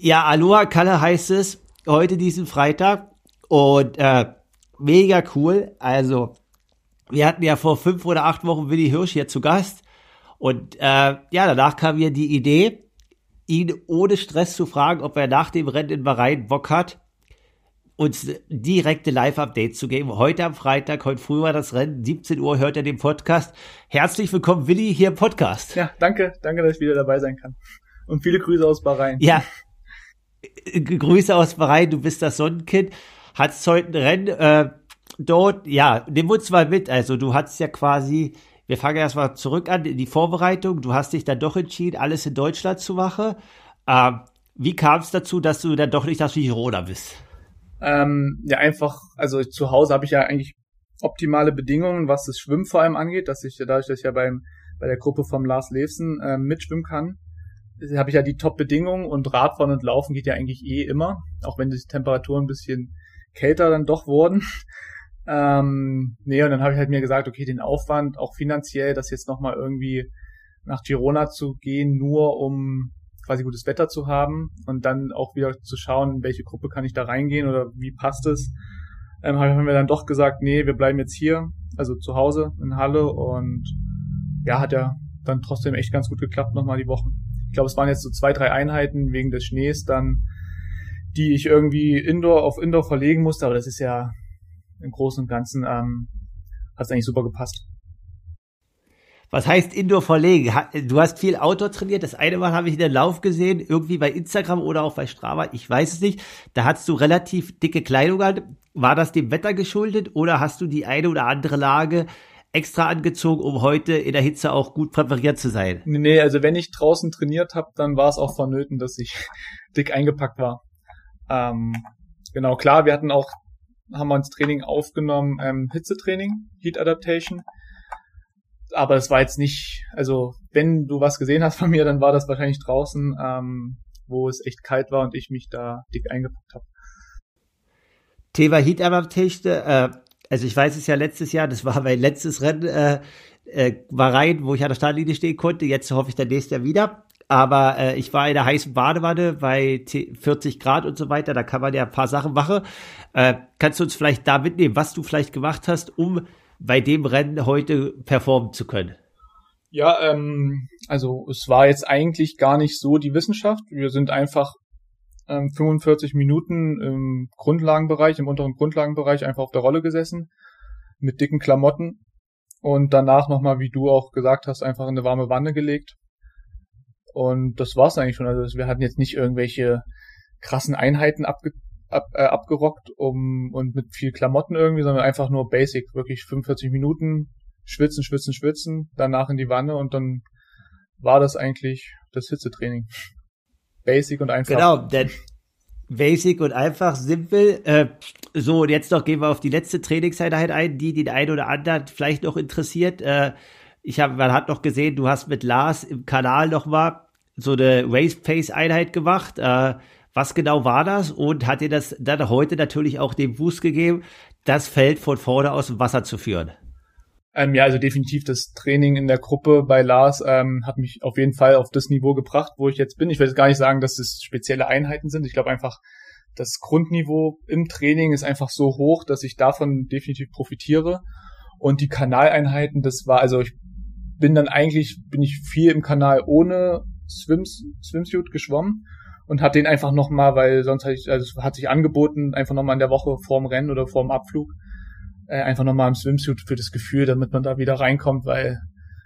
Ja, Aloha Kalle heißt es heute diesen Freitag. Und äh, mega cool. Also wir hatten ja vor fünf oder acht Wochen Willi Hirsch hier zu Gast. Und äh, ja, danach kam mir die Idee, ihn ohne Stress zu fragen, ob er nach dem Rennen in Bahrain Bock hat, uns direkte Live-Updates zu geben. Heute am Freitag, heute früh war das Rennen, 17 Uhr hört er den Podcast. Herzlich willkommen, Willi, hier im Podcast. Ja, danke, danke, dass ich wieder dabei sein kann. Und viele Grüße aus Bahrain. Ja, Grüße aus Bahrain, du bist das Sonnenkind. Hattest heute ein Rennen äh, dort, ja, nimm uns mal mit. Also du hattest ja quasi wir fangen erstmal zurück an, die Vorbereitung. Du hast dich dann doch entschieden, alles in Deutschland zu machen. Ähm, wie kam es dazu, dass du dann doch nicht das Girona bist? Ähm, ja, einfach, also zu Hause habe ich ja eigentlich optimale Bedingungen, was das Schwimmen vor allem angeht, dass ich dadurch, dass ich ja beim, bei der Gruppe vom Lars Levsen äh, mitschwimmen kann, habe ich ja die Top-Bedingungen und Radfahren und Laufen geht ja eigentlich eh immer, auch wenn die Temperaturen ein bisschen kälter dann doch wurden. Ähm, nee, und dann habe ich halt mir gesagt, okay, den Aufwand, auch finanziell, das jetzt nochmal irgendwie nach Girona zu gehen, nur um quasi gutes Wetter zu haben und dann auch wieder zu schauen, in welche Gruppe kann ich da reingehen oder wie passt es, ähm, haben wir dann doch gesagt, nee, wir bleiben jetzt hier, also zu Hause in Halle und ja, hat ja dann trotzdem echt ganz gut geklappt nochmal die Wochen. Ich glaube, es waren jetzt so zwei, drei Einheiten wegen des Schnees dann, die ich irgendwie Indoor auf Indoor verlegen musste, aber das ist ja im Großen und Ganzen ähm, hat es eigentlich super gepasst. Was heißt Indoor verlegen? Du hast viel Outdoor trainiert. Das eine Mal habe ich in der Lauf gesehen, irgendwie bei Instagram oder auch bei Strava. Ich weiß es nicht. Da hattest du relativ dicke Kleidung an. War das dem Wetter geschuldet oder hast du die eine oder andere Lage extra angezogen, um heute in der Hitze auch gut präpariert zu sein? Nee, also wenn ich draußen trainiert habe, dann war es auch vonnöten, dass ich dick eingepackt war. Ähm, genau, klar, wir hatten auch haben wir ins Training aufgenommen, ähm, Hitzetraining, Heat Adaptation. Aber es war jetzt nicht, also wenn du was gesehen hast von mir, dann war das wahrscheinlich draußen, ähm, wo es echt kalt war und ich mich da dick eingepackt habe. Thema Heat Adaptation, äh, also ich weiß es ja letztes Jahr, das war mein letztes Rennen, äh, äh, war rein, wo ich an der Startlinie stehen konnte. Jetzt hoffe ich dann nächstes Jahr wieder. Aber äh, ich war in der heißen Badewanne bei 40 Grad und so weiter. Da kann man ja ein paar Sachen machen. Äh, kannst du uns vielleicht da mitnehmen, was du vielleicht gemacht hast, um bei dem Rennen heute performen zu können? Ja, ähm, also es war jetzt eigentlich gar nicht so die Wissenschaft. Wir sind einfach ähm, 45 Minuten im Grundlagenbereich, im unteren Grundlagenbereich einfach auf der Rolle gesessen mit dicken Klamotten und danach nochmal, wie du auch gesagt hast, einfach in eine warme Wanne gelegt und das war's eigentlich schon. Also wir hatten jetzt nicht irgendwelche krassen Einheiten abge ab, äh, abgerockt um und mit viel Klamotten irgendwie, sondern einfach nur basic, wirklich 45 Minuten schwitzen, schwitzen, schwitzen, danach in die Wanne und dann war das eigentlich das Hitzetraining. Basic und einfach. Genau, denn basic und einfach, simpel. Äh, so, und jetzt noch gehen wir auf die letzte Trainingseinheit ein, die den einen oder anderen vielleicht noch interessiert. Äh, ich habe, man hat noch gesehen, du hast mit Lars im Kanal noch mal so eine Race Pace Einheit gemacht. Äh, was genau war das? Und hat dir das dann heute natürlich auch den Boost gegeben, das Feld von vorne aus Wasser zu führen? Ähm, ja, also definitiv das Training in der Gruppe bei Lars ähm, hat mich auf jeden Fall auf das Niveau gebracht, wo ich jetzt bin. Ich will jetzt gar nicht sagen, dass es spezielle Einheiten sind. Ich glaube einfach, das Grundniveau im Training ist einfach so hoch, dass ich davon definitiv profitiere. Und die Kanaleinheiten, das war, also ich bin dann eigentlich, bin ich viel im Kanal ohne Swims, Swimsuit geschwommen und hat den einfach nochmal, weil sonst hatte ich, also hat sich angeboten, einfach nochmal in der Woche vorm Rennen oder vorm Abflug, äh, einfach nochmal im Swimsuit für das Gefühl, damit man da wieder reinkommt, weil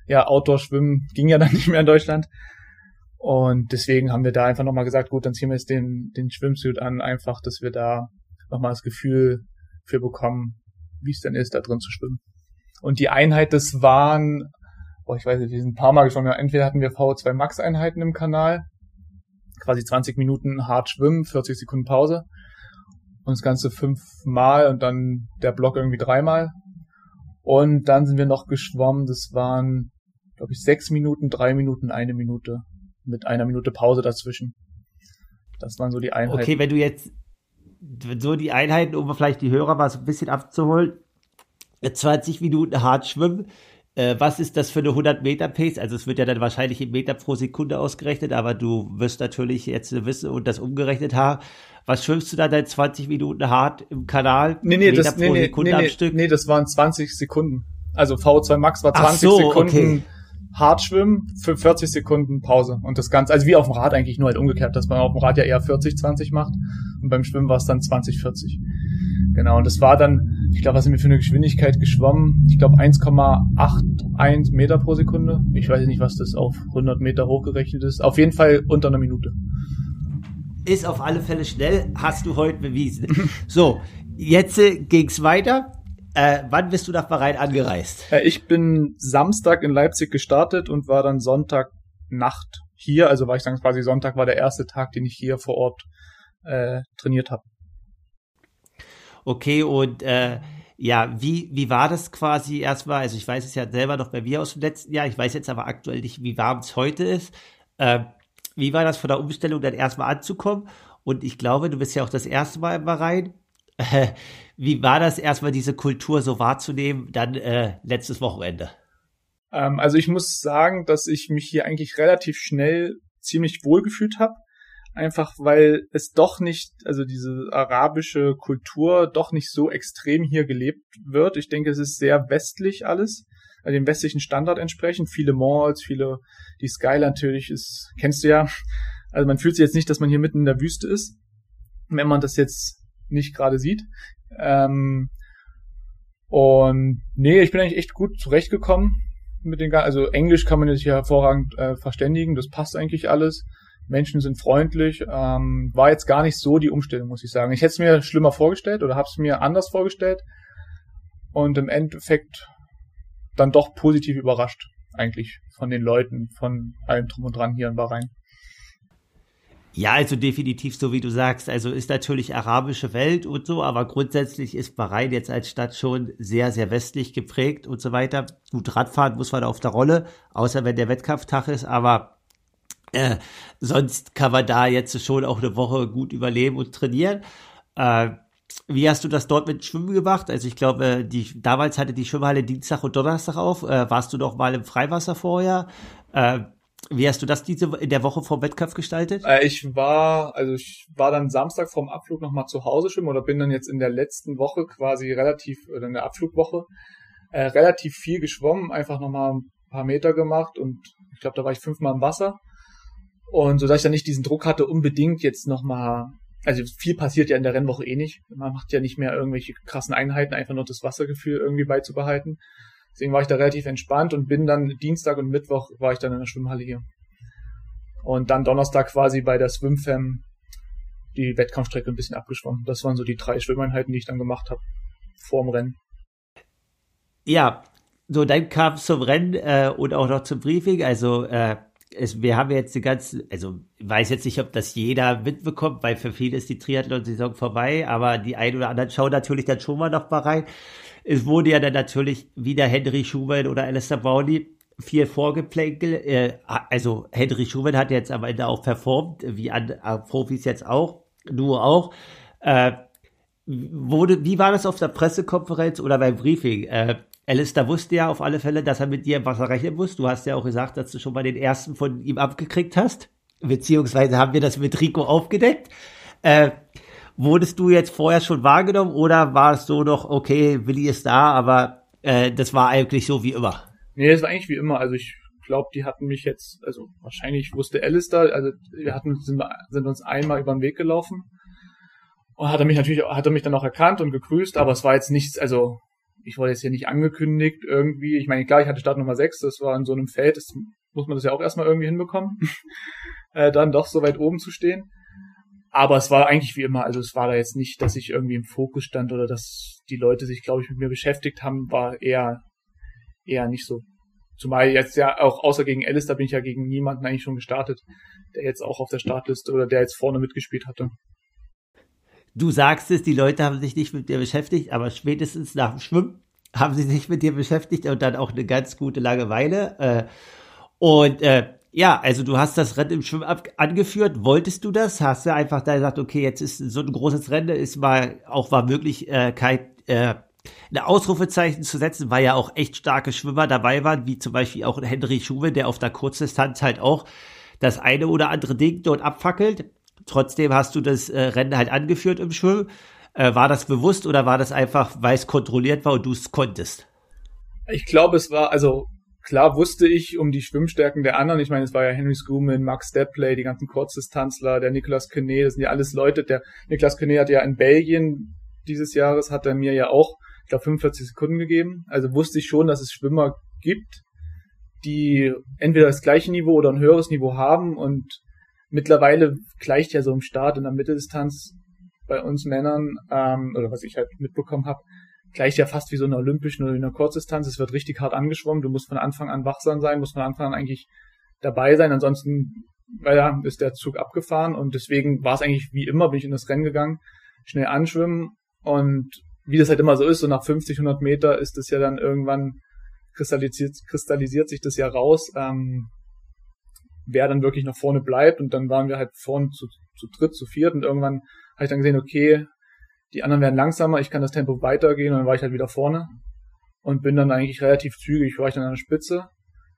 ja, Outdoor-Schwimmen ging ja dann nicht mehr in Deutschland. Und deswegen haben wir da einfach nochmal gesagt, gut, dann ziehen wir jetzt den, den Schwimmsuit an, einfach, dass wir da nochmal das Gefühl für bekommen, wie es denn ist, da drin zu schwimmen. Und die Einheit, das waren boah, ich weiß nicht, wir sind ein paar Mal geschwommen. Entweder hatten wir VO2 Max Einheiten im Kanal, quasi 20 Minuten hart schwimmen, 40 Sekunden Pause und das Ganze fünfmal und dann der Block irgendwie dreimal. Und dann sind wir noch geschwommen, das waren, glaube ich, sechs Minuten, drei Minuten, eine Minute mit einer Minute Pause dazwischen. Das waren so die Einheiten. Okay, wenn du jetzt so die Einheiten, um vielleicht die Hörer mal so ein bisschen abzuholen. 20 Minuten hart schwimmen. Äh, was ist das für eine 100 Meter Pace? Also es wird ja dann wahrscheinlich in Meter pro Sekunde ausgerechnet, aber du wirst natürlich jetzt wissen und das umgerechnet haben. Was schwimmst du da dein 20 Minuten hart im Kanal? Nee, nee, Meter das, nee, nee, nee, nee, nee, das waren 20 Sekunden. Also V2 Max war 20 so, Sekunden okay. hart schwimmen, für 40 Sekunden Pause. Und das Ganze, also wie auf dem Rad eigentlich, nur halt umgekehrt, dass man auf dem Rad ja eher 40, 20 macht. Und beim Schwimmen war es dann 20, 40. Genau, und das war dann, ich glaube, was sind wir für eine Geschwindigkeit geschwommen? Ich glaube 1,81 Meter pro Sekunde. Ich weiß nicht, was das auf 100 Meter hochgerechnet ist. Auf jeden Fall unter einer Minute. Ist auf alle Fälle schnell, hast du heute bewiesen. so, jetzt äh, ging's weiter. Äh, wann bist du nach Bahrain angereist? Äh, ich bin Samstag in Leipzig gestartet und war dann Sonntag Nacht hier. Also war ich dann quasi Sonntag war der erste Tag, den ich hier vor Ort äh, trainiert habe. Okay, und äh, ja, wie, wie war das quasi erstmal? Also ich weiß es ja selber noch bei mir aus dem letzten Jahr, ich weiß jetzt aber aktuell nicht, wie warm es heute ist. Äh, wie war das von der Umstellung dann erstmal anzukommen? Und ich glaube, du bist ja auch das erste Mal im Bahrain. Wie war das erstmal, diese Kultur so wahrzunehmen, dann äh, letztes Wochenende? Ähm, also ich muss sagen, dass ich mich hier eigentlich relativ schnell ziemlich wohl gefühlt habe einfach weil es doch nicht, also diese arabische Kultur doch nicht so extrem hier gelebt wird. Ich denke, es ist sehr westlich alles, also dem westlichen Standard entsprechend. Viele Malls, viele, die Sky natürlich ist, kennst du ja. Also man fühlt sich jetzt nicht, dass man hier mitten in der Wüste ist, wenn man das jetzt nicht gerade sieht. Ähm, und nee, ich bin eigentlich echt gut zurechtgekommen mit den, also Englisch kann man sich hier hervorragend äh, verständigen, das passt eigentlich alles. Menschen sind freundlich. Ähm, war jetzt gar nicht so die Umstellung, muss ich sagen. Ich hätte es mir schlimmer vorgestellt oder habe es mir anders vorgestellt und im Endeffekt dann doch positiv überrascht, eigentlich von den Leuten, von allem drum und dran hier in Bahrain. Ja, also definitiv so wie du sagst. Also ist natürlich arabische Welt und so, aber grundsätzlich ist Bahrain jetzt als Stadt schon sehr, sehr westlich geprägt und so weiter. Gut, Radfahren muss man auf der Rolle, außer wenn der Wettkampftag ist, aber äh, sonst kann man da jetzt schon auch eine Woche gut überleben und trainieren. Äh, wie hast du das dort mit Schwimmen gemacht? Also ich glaube, die, damals hatte die Schwimmhalle Dienstag und Donnerstag auf. Äh, warst du noch mal im Freiwasser vorher? Äh, wie hast du das diese in der Woche vor Wettkampf gestaltet? Äh, ich war, also ich war dann Samstag vorm Abflug nochmal zu Hause schwimmen oder bin dann jetzt in der letzten Woche quasi relativ, oder in der Abflugwoche, relativ viel geschwommen, einfach nochmal ein paar Meter gemacht und ich glaube, da war ich fünfmal im Wasser und so dass ich dann nicht diesen Druck hatte, unbedingt jetzt nochmal, also viel passiert ja in der Rennwoche eh nicht. Man macht ja nicht mehr irgendwelche krassen Einheiten, einfach nur das Wassergefühl irgendwie beizubehalten. Deswegen war ich da relativ entspannt und bin dann Dienstag und Mittwoch war ich dann in der Schwimmhalle hier. Und dann Donnerstag quasi bei der Swimfam die Wettkampfstrecke ein bisschen abgeschwommen. Das waren so die drei Schwimmeinheiten, die ich dann gemacht habe vorm Rennen. Ja, so dann kam es zum Rennen äh, und auch noch zum Briefing. Also äh, es, wir haben jetzt die ganze, also weiß jetzt nicht, ob das jeder mitbekommt, weil für viele ist die Triathlon-Saison vorbei, aber die ein oder anderen schauen natürlich dann schon mal noch mal rein. Es wurde ja dann natürlich wieder Henry Schumann oder Alistair Brownlee viel Vorgeplänkel. Äh, also Henry Schumann hat jetzt am Ende auch performt, wie an äh, Profis jetzt auch, nur auch. Äh, wurde, wie war das auf der Pressekonferenz oder beim Briefing? Äh, Alistair wusste ja auf alle Fälle, dass er mit dir im Wasser rechnen muss. Du hast ja auch gesagt, dass du schon mal den ersten von ihm abgekriegt hast. Beziehungsweise haben wir das mit Rico aufgedeckt. Äh, wurdest du jetzt vorher schon wahrgenommen oder war es so noch, okay, Willi ist da, aber äh, das war eigentlich so wie immer? Nee, es war eigentlich wie immer. Also ich glaube, die hatten mich jetzt, also wahrscheinlich wusste Alistair, also wir hatten, sind, sind uns einmal über den Weg gelaufen. Und hat er mich natürlich, hat er mich dann auch erkannt und gegrüßt, aber es war jetzt nichts, also ich wurde jetzt hier nicht angekündigt irgendwie. Ich meine, klar, ich hatte Start Nummer 6, das war in so einem Feld, das muss man das ja auch erstmal irgendwie hinbekommen, äh, dann doch so weit oben zu stehen. Aber es war eigentlich wie immer, also es war da jetzt nicht, dass ich irgendwie im Fokus stand oder dass die Leute sich, glaube ich, mit mir beschäftigt haben, war eher, eher nicht so. Zumal jetzt ja auch außer gegen Alice, da bin ich ja gegen niemanden eigentlich schon gestartet, der jetzt auch auf der Startliste oder der jetzt vorne mitgespielt hatte. Du sagst es, die Leute haben sich nicht mit dir beschäftigt, aber spätestens nach dem Schwimmen haben sie sich mit dir beschäftigt und dann auch eine ganz gute Langeweile. Äh, und äh, ja, also du hast das Rennen im Schwimmen angeführt. Wolltest du das? Hast du einfach da gesagt, okay, jetzt ist so ein großes Rennen, ist mal auch war wirklich äh, kein äh, ein Ausrufezeichen zu setzen, weil ja auch echt starke Schwimmer dabei waren, wie zum Beispiel auch Henry Schuwe, der auf der Kurzdistanz halt auch das eine oder andere Ding dort abfackelt. Trotzdem hast du das äh, Rennen halt angeführt im Schwimmen. Äh, war das bewusst oder war das einfach, weil es kontrolliert war und du es konntest? Ich glaube, es war, also klar wusste ich um die Schwimmstärken der anderen. Ich meine, es war ja Henry Schumann, Max Depley, die ganzen Kurzdistanzler, der Niklas Kene, das sind ja alles Leute. Der Niklas Kene hat ja in Belgien dieses Jahres, hat er mir ja auch, ich glaube, 45 Sekunden gegeben. Also wusste ich schon, dass es Schwimmer gibt, die entweder das gleiche Niveau oder ein höheres Niveau haben und mittlerweile gleicht ja so im Start in der Mitteldistanz bei uns Männern, ähm, oder was ich halt mitbekommen habe, gleicht ja fast wie so eine olympischen oder eine Kurzdistanz. Es wird richtig hart angeschwommen. Du musst von Anfang an wachsam sein, musst von Anfang an eigentlich dabei sein. Ansonsten ja, ist der Zug abgefahren und deswegen war es eigentlich wie immer, bin ich in das Rennen gegangen, schnell anschwimmen und wie das halt immer so ist, so nach 50, 100 Meter ist es ja dann irgendwann kristallisiert, kristallisiert sich das ja raus, ähm, wer dann wirklich noch vorne bleibt und dann waren wir halt vorne zu, zu dritt, zu viert und irgendwann habe ich dann gesehen, okay, die anderen werden langsamer, ich kann das Tempo weitergehen und dann war ich halt wieder vorne und bin dann eigentlich relativ zügig, war ich dann an der Spitze.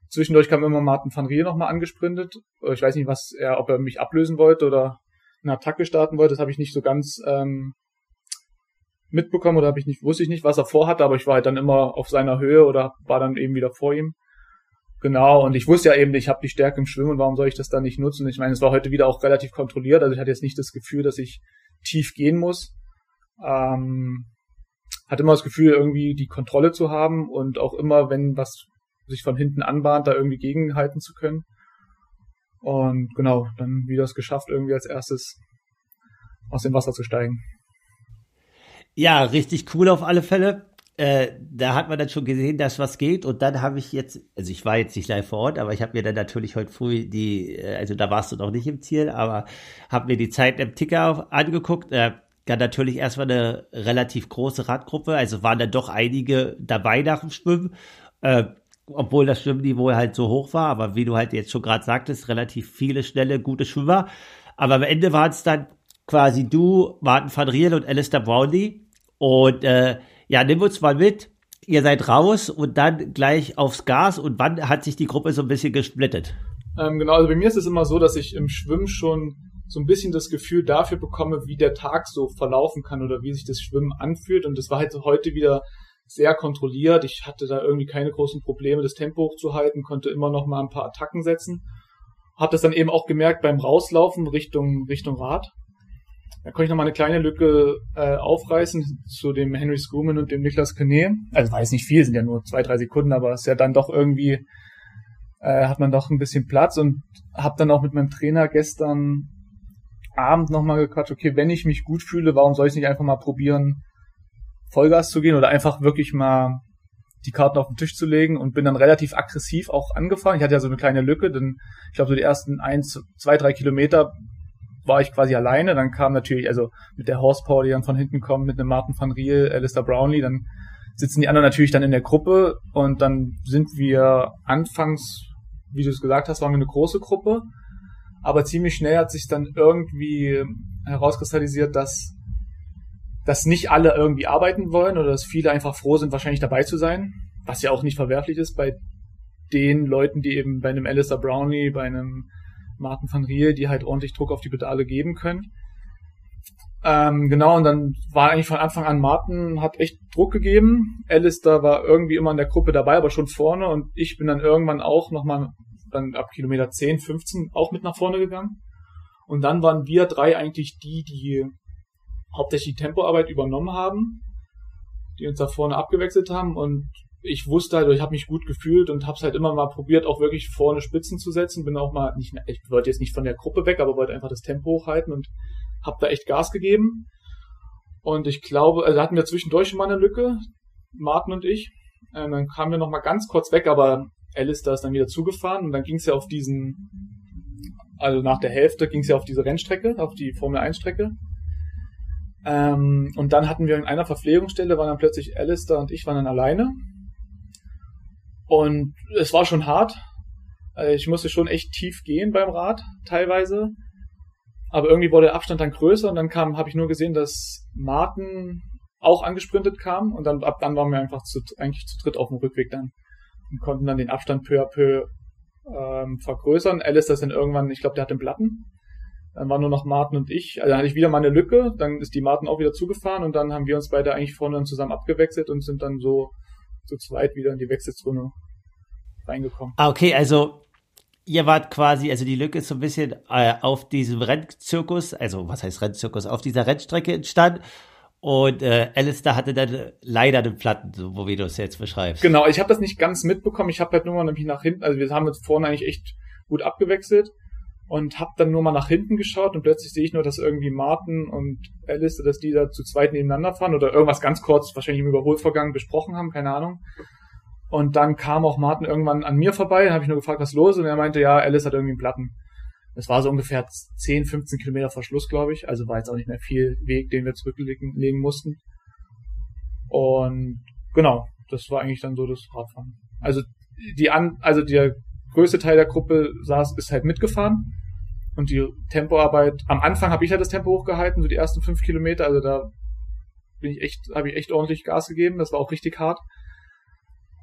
Zwischendurch kam immer Martin van Rier nochmal angesprintet. Ich weiß nicht, was er, ob er mich ablösen wollte oder eine Attacke starten wollte. Das habe ich nicht so ganz ähm, mitbekommen oder habe ich nicht, wusste ich nicht, was er vorhatte, aber ich war halt dann immer auf seiner Höhe oder war dann eben wieder vor ihm. Genau, und ich wusste ja eben, ich habe die Stärke im Schwimmen, warum soll ich das dann nicht nutzen? Ich meine, es war heute wieder auch relativ kontrolliert, also ich hatte jetzt nicht das Gefühl, dass ich tief gehen muss. Ähm, hatte immer das Gefühl, irgendwie die Kontrolle zu haben und auch immer, wenn was sich von hinten anbahnt, da irgendwie gegenhalten zu können. Und genau, dann wieder es geschafft, irgendwie als erstes aus dem Wasser zu steigen. Ja, richtig cool auf alle Fälle. Äh, da hat man dann schon gesehen, dass was geht. Und dann habe ich jetzt, also ich war jetzt nicht live vor Ort, aber ich habe mir dann natürlich heute früh die, äh, also da warst du noch nicht im Ziel, aber habe mir die Zeit im Ticker angeguckt. Äh, dann natürlich erstmal eine relativ große Radgruppe, also waren da doch einige dabei nach dem Schwimmen, äh, obwohl das Schwimmniveau halt so hoch war, aber wie du halt jetzt schon gerade sagtest, relativ viele schnelle, gute Schwimmer. Aber am Ende waren es dann quasi du, Martin van Riel und Alistair Brownlee. Und äh, ja, nimm uns mal mit. Ihr seid raus und dann gleich aufs Gas. Und wann hat sich die Gruppe so ein bisschen gesplittet? Ähm, genau, also bei mir ist es immer so, dass ich im Schwimmen schon so ein bisschen das Gefühl dafür bekomme, wie der Tag so verlaufen kann oder wie sich das Schwimmen anfühlt. Und das war halt heute wieder sehr kontrolliert. Ich hatte da irgendwie keine großen Probleme, das Tempo hochzuhalten, konnte immer noch mal ein paar Attacken setzen. Hab das dann eben auch gemerkt beim Rauslaufen Richtung, Richtung Rad. Da konnte ich noch mal eine kleine Lücke äh, aufreißen zu dem Henry Schumann und dem Niklas Kene. Also weiß nicht viel, sind ja nur zwei, drei Sekunden, aber es ist ja dann doch irgendwie, äh, hat man doch ein bisschen Platz und habe dann auch mit meinem Trainer gestern Abend nochmal gequatscht, okay, wenn ich mich gut fühle, warum soll ich nicht einfach mal probieren, Vollgas zu gehen oder einfach wirklich mal die Karten auf den Tisch zu legen und bin dann relativ aggressiv auch angefahren. Ich hatte ja so eine kleine Lücke, denn ich glaube so die ersten eins, zwei, drei Kilometer war ich quasi alleine. Dann kam natürlich, also mit der Horsepower, die dann von hinten kommt, mit einem Martin van Riel, Alistair Brownlee, dann sitzen die anderen natürlich dann in der Gruppe und dann sind wir anfangs, wie du es gesagt hast, waren wir eine große Gruppe aber ziemlich schnell hat sich dann irgendwie herauskristallisiert, dass, dass nicht alle irgendwie arbeiten wollen oder dass viele einfach froh sind, wahrscheinlich dabei zu sein, was ja auch nicht verwerflich ist bei den Leuten, die eben bei einem Alistair Brownlee, bei einem Martin van Riel, die halt ordentlich Druck auf die Pedale geben können. Ähm, genau, und dann war eigentlich von Anfang an Martin hat echt Druck gegeben. Alistair war irgendwie immer in der Gruppe dabei, aber schon vorne und ich bin dann irgendwann auch nochmal dann ab Kilometer 10, 15 auch mit nach vorne gegangen. Und dann waren wir drei eigentlich die, die hauptsächlich die Tempoarbeit übernommen haben, die uns da vorne abgewechselt haben. Und ich wusste halt, ich habe mich gut gefühlt und habe es halt immer mal probiert, auch wirklich vorne Spitzen zu setzen. Bin auch mal nicht, ich wollte jetzt nicht von der Gruppe weg, aber wollte einfach das Tempo hochhalten und habe da echt Gas gegeben. Und ich glaube, also hatten wir zwischendurch mal eine Lücke, Martin und ich. Und dann kamen wir noch mal ganz kurz weg, aber Alistair ist dann wieder zugefahren und dann ging es ja auf diesen, also nach der Hälfte ging es ja auf diese Rennstrecke, auf die Formel 1 Strecke. Ähm, und dann hatten wir in einer Verpflegungsstelle, waren dann plötzlich Alistair und ich waren dann alleine. Und es war schon hart. Also ich musste schon echt tief gehen beim Rad, teilweise. Aber irgendwie wurde der Abstand dann größer und dann kam, habe ich nur gesehen, dass Martin auch angesprintet kam und dann ab dann waren wir einfach zu, eigentlich zu dritt auf dem Rückweg dann und konnten dann den Abstand peu à peu ähm, vergrößern. Alice das dann irgendwann, ich glaube, der hat den Platten. Dann waren nur noch Martin und ich. Also dann hatte ich wieder mal eine Lücke, dann ist die Martin auch wieder zugefahren und dann haben wir uns beide eigentlich vorne dann zusammen abgewechselt und sind dann so zu zweit wieder in die Wechselzone reingekommen. Ah, okay, also ihr wart quasi, also die Lücke ist so ein bisschen äh, auf diesem Rennzirkus, also was heißt Rennzirkus, auf dieser Rennstrecke entstanden. Und äh, Alistair hatte dann leider den Platten, so wo wie du es jetzt beschreibst. Genau, ich habe das nicht ganz mitbekommen. Ich habe halt nur mal nämlich nach hinten, also wir haben uns vorne eigentlich echt gut abgewechselt und habe dann nur mal nach hinten geschaut und plötzlich sehe ich nur, dass irgendwie Martin und Alistair, dass die da zu zweit nebeneinander fahren oder irgendwas ganz kurz, wahrscheinlich im Überholvorgang besprochen haben, keine Ahnung. Und dann kam auch Martin irgendwann an mir vorbei, dann habe ich nur gefragt, was los ist und er meinte, ja, Alice hat irgendwie einen Platten. Das war so ungefähr 10, 15 Kilometer Verschluss, glaube ich. Also war jetzt auch nicht mehr viel Weg, den wir zurücklegen legen mussten. Und genau, das war eigentlich dann so das Radfahren. Also die an, also der größte Teil der Gruppe saß, ist halt mitgefahren. Und die Tempoarbeit, am Anfang habe ich halt das Tempo hochgehalten, so die ersten fünf Kilometer, also da bin ich echt, habe ich echt ordentlich Gas gegeben, das war auch richtig hart.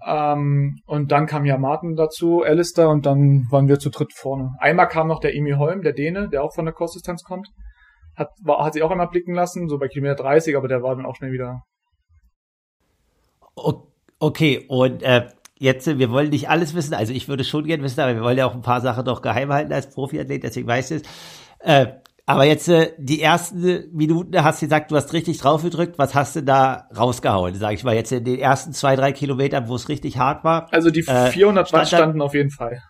Ähm, und dann kam ja Martin dazu, Alistair, und dann waren wir zu dritt vorne. Einmal kam noch der Emi Holm, der Däne, der auch von der Kursdistanz kommt. Hat, war, hat sich auch einmal blicken lassen, so bei Kilometer 30, aber der war dann auch schnell wieder. Okay, und äh, jetzt, wir wollen nicht alles wissen, also ich würde schon gerne wissen, aber wir wollen ja auch ein paar Sachen doch geheim halten als Profiathlet, deswegen weiß ich es. Äh, aber jetzt äh, die ersten Minuten hast du gesagt, du hast richtig drauf gedrückt. Was hast du da rausgehauen, sag ich mal, jetzt in den ersten zwei, drei Kilometern, wo es richtig hart war? Also die 400 äh, Watt standen auf jeden Fall.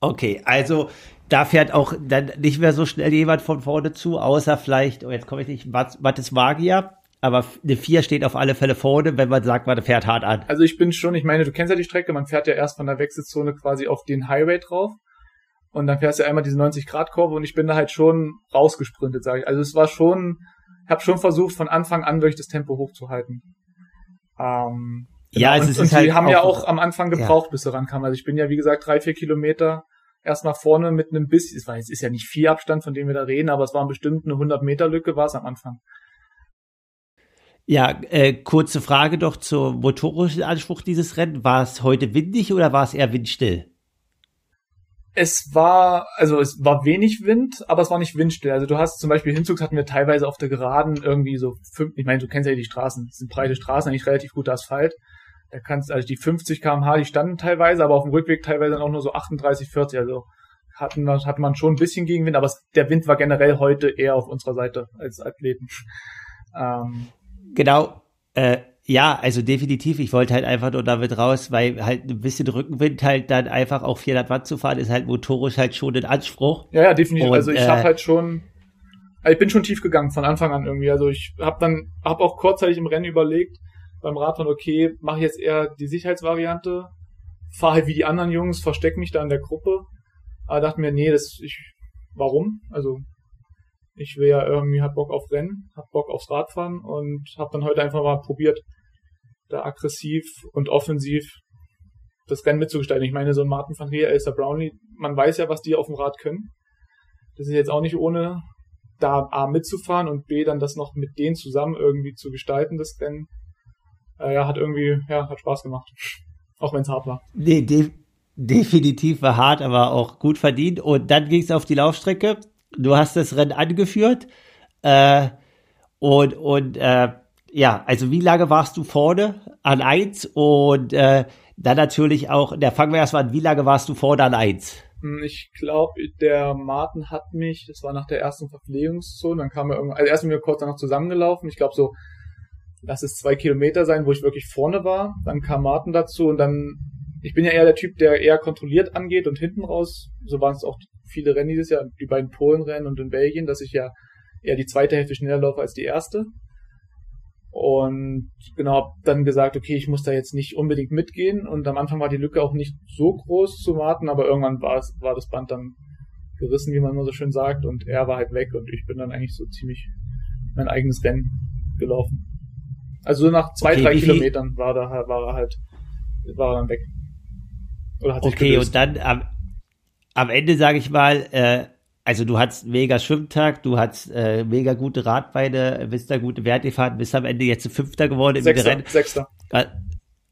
Okay, also da fährt auch dann nicht mehr so schnell jemand von vorne zu, außer vielleicht, oh jetzt komme ich nicht, Mattes Magier, aber eine 4 steht auf alle Fälle vorne, wenn man sagt, man fährt hart an. Also ich bin schon, ich meine, du kennst ja die Strecke, man fährt ja erst von der Wechselzone quasi auf den Highway drauf und dann fährst du einmal diese 90-Grad-Kurve und ich bin da halt schon rausgesprintet, sage ich. Also es war schon, ich habe schon versucht, von Anfang an wirklich das Tempo hochzuhalten. Ähm, ja, genau. und, und halt die haben ja auch am Anfang gebraucht, ja. bis sie rankamen. Also ich bin ja, wie gesagt, drei, vier Kilometer erst nach vorne mit einem bisschen, es war jetzt ist ja nicht viel Abstand, von dem wir da reden, aber es war bestimmt eine 100 Meter Lücke, war es am Anfang. Ja, äh, kurze Frage doch zum motorischen Anspruch dieses Rennen. War es heute windig oder war es eher windstill? Es war, also es war wenig Wind, aber es war nicht windstill. Also du hast zum Beispiel Hinzugs hatten wir teilweise auf der Geraden irgendwie so fünf, ich meine, du kennst ja die Straßen, das sind breite Straßen, eigentlich relativ guter Asphalt. Da kannst, also die 50 kmh, die standen teilweise, aber auf dem Rückweg teilweise dann auch nur so 38, 40, also hatten, hatte man schon ein bisschen Gegenwind, aber der Wind war generell heute eher auf unserer Seite als Athleten. Ähm, genau, äh, ja, also definitiv. Ich wollte halt einfach nur damit raus, weil halt ein bisschen Rückenwind halt dann einfach auf 400 Watt zu fahren, ist halt motorisch halt schon ein Anspruch. Ja, ja, definitiv. Und, also ich äh, habe halt schon, also ich bin schon tief gegangen von Anfang an irgendwie. Also ich habe dann, habe auch kurzzeitig im Rennen überlegt, beim Radfahren, okay, mache ich jetzt eher die Sicherheitsvariante, fahre halt wie die anderen Jungs, versteck mich da in der Gruppe. Aber dachte mir, nee, das, ich, warum? Also ich will ja irgendwie, hab Bock auf Rennen, hab Bock aufs Radfahren und hab dann heute einfach mal probiert, da aggressiv und offensiv das Rennen mitzugestalten. Ich meine, so Martin van Rier, Elsa Brownlee, man weiß ja, was die auf dem Rad können. Das ist jetzt auch nicht ohne da A mitzufahren und B dann das noch mit denen zusammen irgendwie zu gestalten, das Rennen. Äh, ja, hat irgendwie, ja, hat Spaß gemacht. auch wenn es hart war. Nee, de definitiv war hart, aber auch gut verdient. Und dann ging es auf die Laufstrecke. Du hast das Rennen angeführt. Äh, und und äh, ja, also wie lange warst du vorne an eins? Und äh, dann natürlich auch, da fangen wir erstmal an, wie lange warst du vorne an eins? Hm, ich glaube, der Martin hat mich, das war nach der ersten Verpflegungszone, dann kam er irgendwann, also erst sind wir kurz danach zusammengelaufen, ich glaube so, lass es zwei Kilometer sein, wo ich wirklich vorne war, dann kam Martin dazu und dann, ich bin ja eher der Typ, der eher kontrolliert angeht und hinten raus, so waren es auch viele Rennen dieses Jahr, die beiden Polenrennen und in Belgien, dass ich ja eher die zweite Hälfte schneller laufe als die erste. Und genau, hab dann gesagt, okay, ich muss da jetzt nicht unbedingt mitgehen. Und am Anfang war die Lücke auch nicht so groß zu warten, aber irgendwann war, es, war das Band dann gerissen, wie man immer so schön sagt. Und er war halt weg und ich bin dann eigentlich so ziemlich mein eigenes Rennen gelaufen. Also so nach zwei, okay, drei Kilometern war, da, war er halt, war er dann weg. Okay, und dann am, am Ende, sage ich mal, äh, also du hattest mega Schwimmtag, du hattest äh, mega gute Radbeine, bist da gute Werte gefahren, bist am Ende jetzt Fünfter geworden im Sechster, Rennen. Sechster.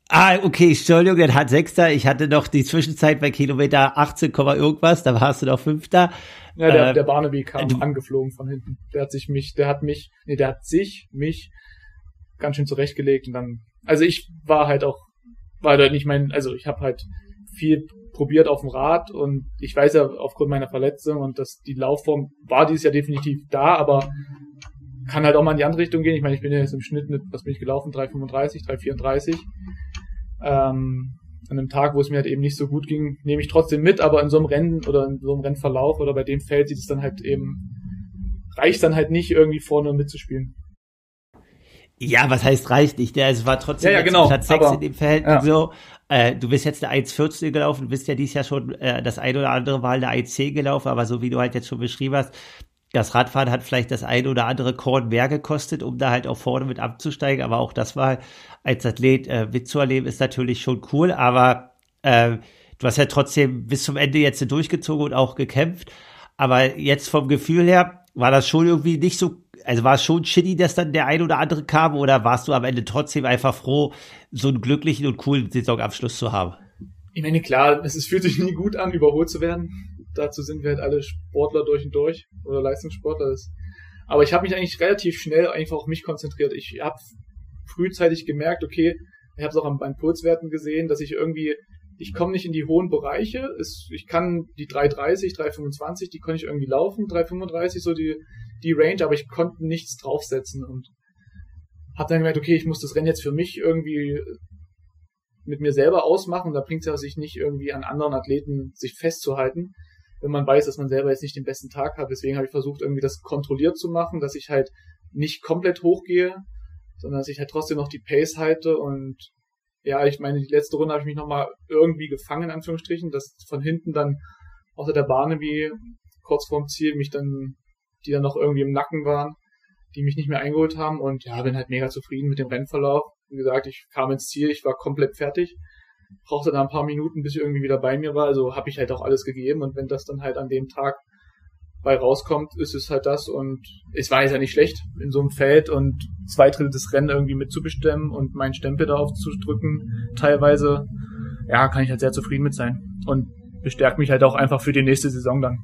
Ah, okay, Entschuldigung, dann hat Sechster. Ich hatte noch die Zwischenzeit bei Kilometer 18, irgendwas, da warst du noch Fünfter. Ja, der, Äh, der Barnaby kam du- angeflogen von hinten. Der hat sich mich, der hat mich, nee, der hat sich, mich ganz schön zurechtgelegt und dann, also ich war halt auch, war halt nicht mein, also ich habe halt viel probiert auf dem Rad und ich weiß ja aufgrund meiner Verletzung und dass die Laufform war dieses Jahr definitiv da, aber kann halt auch mal in die andere Richtung gehen. Ich meine, ich bin ja jetzt im Schnitt mit, was bin ich gelaufen? 3,35, 3,34. Ähm, an einem Tag, wo es mir halt eben nicht so gut ging, nehme ich trotzdem mit, aber in so einem Rennen oder in so einem Rennverlauf oder bei dem Feld sieht es dann halt eben, reicht dann halt nicht irgendwie vorne mitzuspielen. Ja, was heißt reicht nicht? Der, es war trotzdem Ja, ja, genau, Platz 6 aber- in dem Feld ja. so. Äh, du bist jetzt eine 1,14 gelaufen, bist ja dieses Jahr schon äh, das ein oder andere Mal eine 1,10 gelaufen, aber so wie du halt jetzt schon beschrieben hast, das Radfahren hat vielleicht das ein oder andere Korn mehr gekostet, um da halt auch vorne mit abzusteigen, aber auch das mal als Athlet äh, mitzuerleben, ist natürlich schon cool, aber äh, du hast ja trotzdem bis zum Ende jetzt durchgezogen und auch gekämpft, aber jetzt vom Gefühl her war das schon irgendwie nicht so, also war es schon shitty, dass dann der ein oder andere kam oder warst du am Ende trotzdem einfach froh, so einen glücklichen und coolen Saisonabschluss zu haben? Ich meine, klar, es fühlt sich nie gut an, überholt zu werden. Dazu sind wir halt alle Sportler durch und durch oder Leistungssportler. Das. Aber ich habe mich eigentlich relativ schnell einfach auf mich konzentriert. Ich habe frühzeitig gemerkt, okay, ich habe es auch an meinen Pulswerten gesehen, dass ich irgendwie, ich komme nicht in die hohen Bereiche. Ich kann die 330, 325, die konnte ich irgendwie laufen, 335 so die die Range, aber ich konnte nichts draufsetzen und habe dann gemerkt, okay, ich muss das Rennen jetzt für mich irgendwie mit mir selber ausmachen. Da bringt es ja sich nicht irgendwie an anderen Athleten sich festzuhalten, wenn man weiß, dass man selber jetzt nicht den besten Tag hat. Deswegen habe ich versucht, irgendwie das kontrolliert zu machen, dass ich halt nicht komplett hochgehe, sondern dass ich halt trotzdem noch die Pace halte und ja, ich meine, die letzte Runde habe ich mich nochmal irgendwie gefangen, in Anführungsstrichen, dass von hinten dann außer der Barnaby kurz vorm Ziel mich dann, die dann noch irgendwie im Nacken waren, die mich nicht mehr eingeholt haben. Und ja, bin halt mega zufrieden mit dem Rennverlauf. Wie gesagt, ich kam ins Ziel, ich war komplett fertig, brauchte dann ein paar Minuten, bis ich irgendwie wieder bei mir war, also habe ich halt auch alles gegeben. Und wenn das dann halt an dem Tag bei rauskommt, ist es halt das. Und es war jetzt ja nicht schlecht in so einem Feld und zwei Drittel des Rennen irgendwie mitzubestimmen und meinen Stempel darauf zu drücken, teilweise, ja, kann ich halt sehr zufrieden mit sein. Und bestärkt mich halt auch einfach für die nächste Saison dann.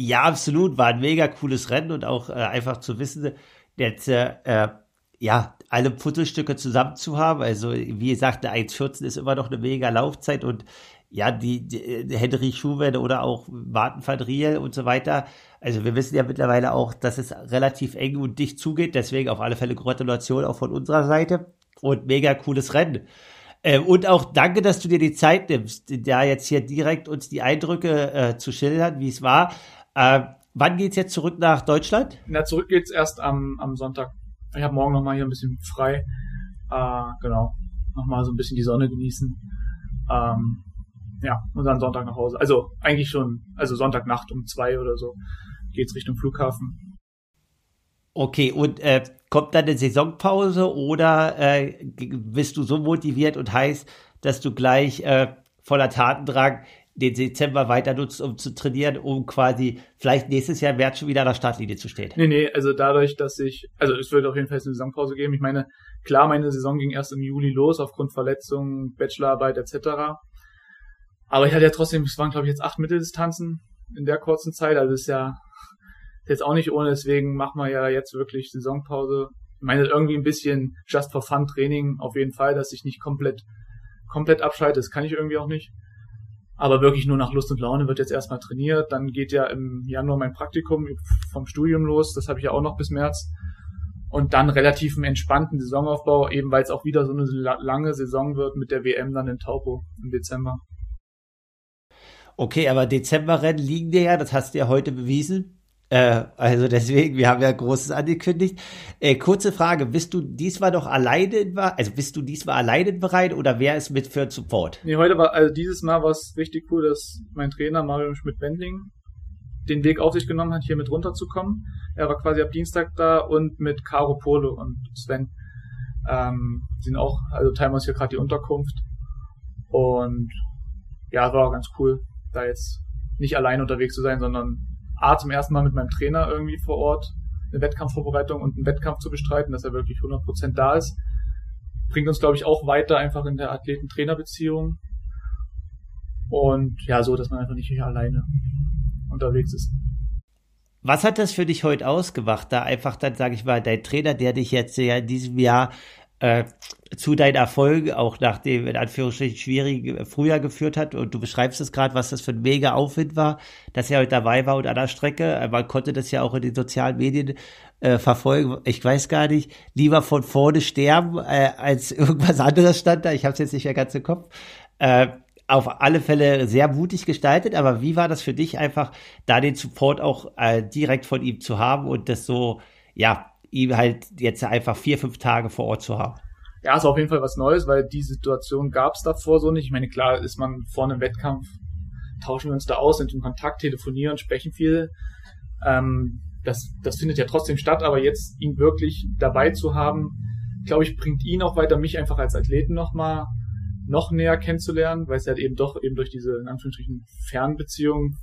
Ja, absolut. War ein mega cooles Rennen und auch äh, einfach zu wissen, jetzt, äh, äh, ja, alle Puzzlestücke zusammen zu haben. Also, wie gesagt, eine 1,14 ist immer noch eine mega Laufzeit und ja, die, die Henry Schuwen oder auch Martin van Riel und so weiter. Also wir wissen ja mittlerweile auch, dass es relativ eng und dicht zugeht. Deswegen auf alle Fälle Gratulation auch von unserer Seite und mega cooles Rennen. Äh, und auch danke, dass du dir die Zeit nimmst, da jetzt hier direkt uns die Eindrücke äh, zu schildern, wie es war. Äh, wann geht's jetzt zurück nach Deutschland? Na, zurück geht's erst am, am Sonntag. Ich habe morgen nochmal hier ein bisschen frei. Äh, genau. Nochmal so ein bisschen die Sonne genießen. Ähm, ja, und dann Sonntag nach Hause. Also eigentlich schon, also Sonntagnacht um zwei oder so geht's Richtung Flughafen. Okay, und äh, kommt dann eine Saisonpause oder äh, bist du so motiviert und heiß, dass du gleich äh, voller Tatendrang den Dezember weiter nutzt, um zu trainieren, um quasi vielleicht nächstes Jahr März schon wieder an der Startlinie zu stehen? Nee, nee, also dadurch, dass ich, also es wird auf jeden Fall eine Saisonpause geben. Ich meine, klar, meine Saison ging erst im Juli los, aufgrund Verletzungen, Bachelorarbeit etc. Aber ich hatte ja trotzdem, es waren glaube ich jetzt acht Mitteldistanzen in der kurzen Zeit, also ist ja jetzt auch nicht ohne, deswegen machen wir ja jetzt wirklich Saisonpause. Ich meine, irgendwie ein bisschen Just for Fun Training auf jeden Fall, dass ich nicht komplett, komplett abschalte, das kann ich irgendwie auch nicht. Aber wirklich nur nach Lust und Laune wird jetzt erstmal trainiert. Dann geht ja im Januar mein Praktikum vom Studium los. Das habe ich ja auch noch bis März. Und dann relativ einen entspannten Saisonaufbau, eben weil es auch wieder so eine la- lange Saison wird mit der WM dann in Taupo im Dezember. Okay, aber Dezemberrennen liegen dir ja, das hast du ja heute bewiesen. Äh, also deswegen, wir haben ja Großes angekündigt. Äh, kurze Frage, bist du diesmal noch alleine, also bist du diesmal alleine bereit oder wer ist mit für Support? Nee, heute war, also dieses Mal war es richtig cool, dass mein Trainer Mario Schmidt-Wendling den Weg auf sich genommen hat, hier mit runterzukommen. Er war quasi ab Dienstag da und mit Caro Polo und Sven. Ähm, sind auch, also teilen wir uns hier gerade die Unterkunft. Und ja, war auch ganz cool, da jetzt nicht allein unterwegs zu sein, sondern A, zum ersten Mal mit meinem Trainer irgendwie vor Ort eine Wettkampfvorbereitung und einen Wettkampf zu bestreiten, dass er wirklich 100% da ist. Bringt uns, glaube ich, auch weiter einfach in der Athleten-Trainer-Beziehung. Und ja, so, dass man einfach nicht alleine unterwegs ist. Was hat das für dich heute ausgemacht? Da einfach dann, sage ich mal, dein Trainer, der dich jetzt ja in diesem Jahr äh, zu deinen Erfolgen, auch nach dem in Anführungsstrichen schwierigen Frühjahr geführt hat. Und du beschreibst es gerade, was das für ein mega Aufwind war, dass er heute dabei war und an der Strecke. Äh, man konnte das ja auch in den sozialen Medien äh, verfolgen. Ich weiß gar nicht, lieber von vorne sterben, äh, als irgendwas anderes stand da. Ich habe es jetzt nicht mehr ganz im Kopf. Äh, auf alle Fälle sehr mutig gestaltet, aber wie war das für dich einfach, da den Support auch äh, direkt von ihm zu haben und das so, ja, ihm halt jetzt einfach vier, fünf Tage vor Ort zu haben? Ja, ist auf jeden Fall was Neues, weil die Situation gab es davor so nicht. Ich meine, klar ist man vor einem Wettkampf, tauschen wir uns da aus, sind in Kontakt, telefonieren, sprechen viel. Ähm, das, das findet ja trotzdem statt, aber jetzt ihn wirklich dabei zu haben, glaube ich, bringt ihn auch weiter, mich einfach als Athleten nochmal noch näher kennenzulernen, weil es halt eben doch eben durch diese, in Anführungsstrichen, Fernbeziehung,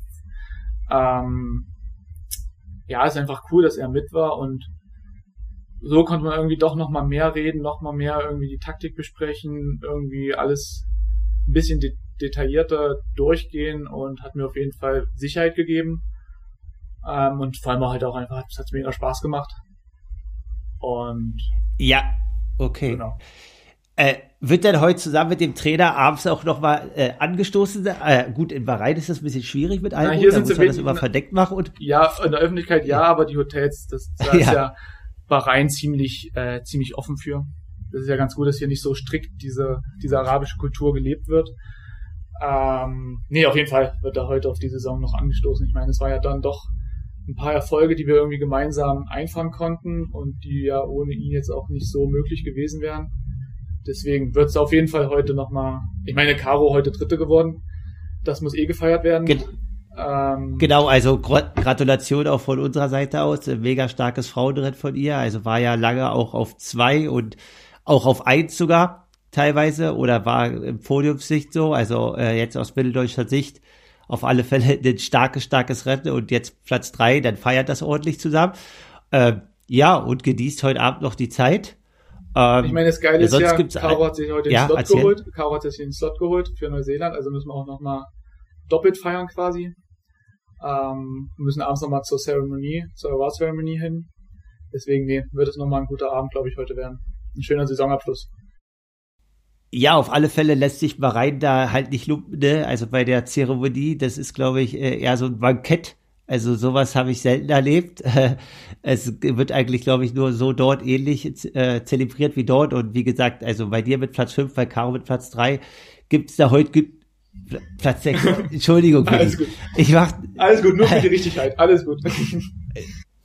ähm, ja, ist einfach cool, dass er mit war und so konnte man irgendwie doch nochmal mehr reden, nochmal mehr irgendwie die Taktik besprechen, irgendwie alles ein bisschen de detaillierter durchgehen und hat mir auf jeden Fall Sicherheit gegeben. Ähm, und vor allem auch halt auch einfach, es hat mega Spaß gemacht. Und ja, okay. Genau. Äh, wird denn heute zusammen mit dem Trainer abends auch nochmal äh, angestoßen? Äh, gut, in Bahrain ist das ein bisschen schwierig mit Alkohol, Na, hier da muss man das immer verdeckt machen. Und ja, in der Öffentlichkeit ja, ja. aber die Hotels, das, das ja. ist ja Bahrain ziemlich, äh, ziemlich offen für. Das ist ja ganz gut, dass hier nicht so strikt diese, diese arabische Kultur gelebt wird. Ähm, nee, auf jeden Fall wird da heute auf die Saison noch angestoßen. Ich meine, es war ja dann doch ein paar Erfolge, die wir irgendwie gemeinsam einfangen konnten und die ja ohne ihn jetzt auch nicht so möglich gewesen wären. Deswegen wird es auf jeden Fall heute nochmal, ich meine, Caro heute Dritte geworden. Das muss eh gefeiert werden. Ge ähm, genau, also Gratulation auch von unserer Seite aus. Mega starkes Frauenritt von ihr. Also war ja lange auch auf zwei und auch auf eins sogar teilweise oder war im Podiumssicht so. Also äh, jetzt aus mitteldeutscher Sicht auf alle Fälle ein starkes, starkes Rennen und jetzt Platz drei, dann feiert das ordentlich zusammen. Äh, ja, und genießt heute Abend noch die Zeit. Ähm, ich meine, das Geile ist ja, Caro hat sich heute den ja, Slot erzähl. geholt. Caro hat sich den Slot geholt für Neuseeland, also müssen wir auch nochmal doppelt feiern quasi. Ähm, wir müssen abends nochmal zur Zeremonie, zur Award Ceremony hin. Deswegen nee, wird es nochmal ein guter Abend, glaube ich, heute werden. Ein schöner Saisonabschluss. Ja, auf alle Fälle lässt sich Bahrain da halt nicht lumpen, ne? Also bei der Zeremonie, das ist, glaube ich, äh, eher so ein Bankett also sowas habe ich selten erlebt. Es wird eigentlich, glaube ich, nur so dort ähnlich äh, zelebriert wie dort. Und wie gesagt, also bei dir mit Platz 5, bei Caro mit Platz 3, gibt es da heute Platz 6. Entschuldigung. Alles gut. Ich mach, Alles gut, nur für die Richtigkeit. Alles gut.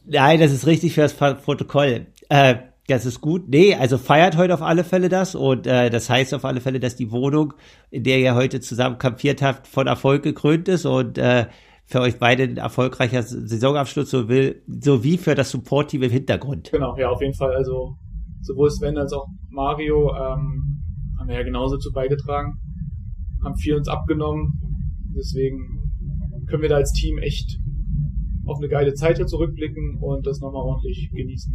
Nein, das ist richtig für das Protokoll. Äh, das ist gut. Nee, also feiert heute auf alle Fälle das und äh, das heißt auf alle Fälle, dass die Wohnung, in der ihr heute zusammen kampiert habt, von Erfolg gekrönt ist und äh, für euch beide ein erfolgreicher Saisonabschluss so will, sowie für das Support-Team im Hintergrund. Genau, ja, auf jeden Fall. Also sowohl Sven als auch Mario ähm, haben wir ja genauso zu beigetragen, haben viel uns abgenommen. Deswegen können wir da als Team echt auf eine geile Zeit hier zurückblicken und das nochmal ordentlich genießen.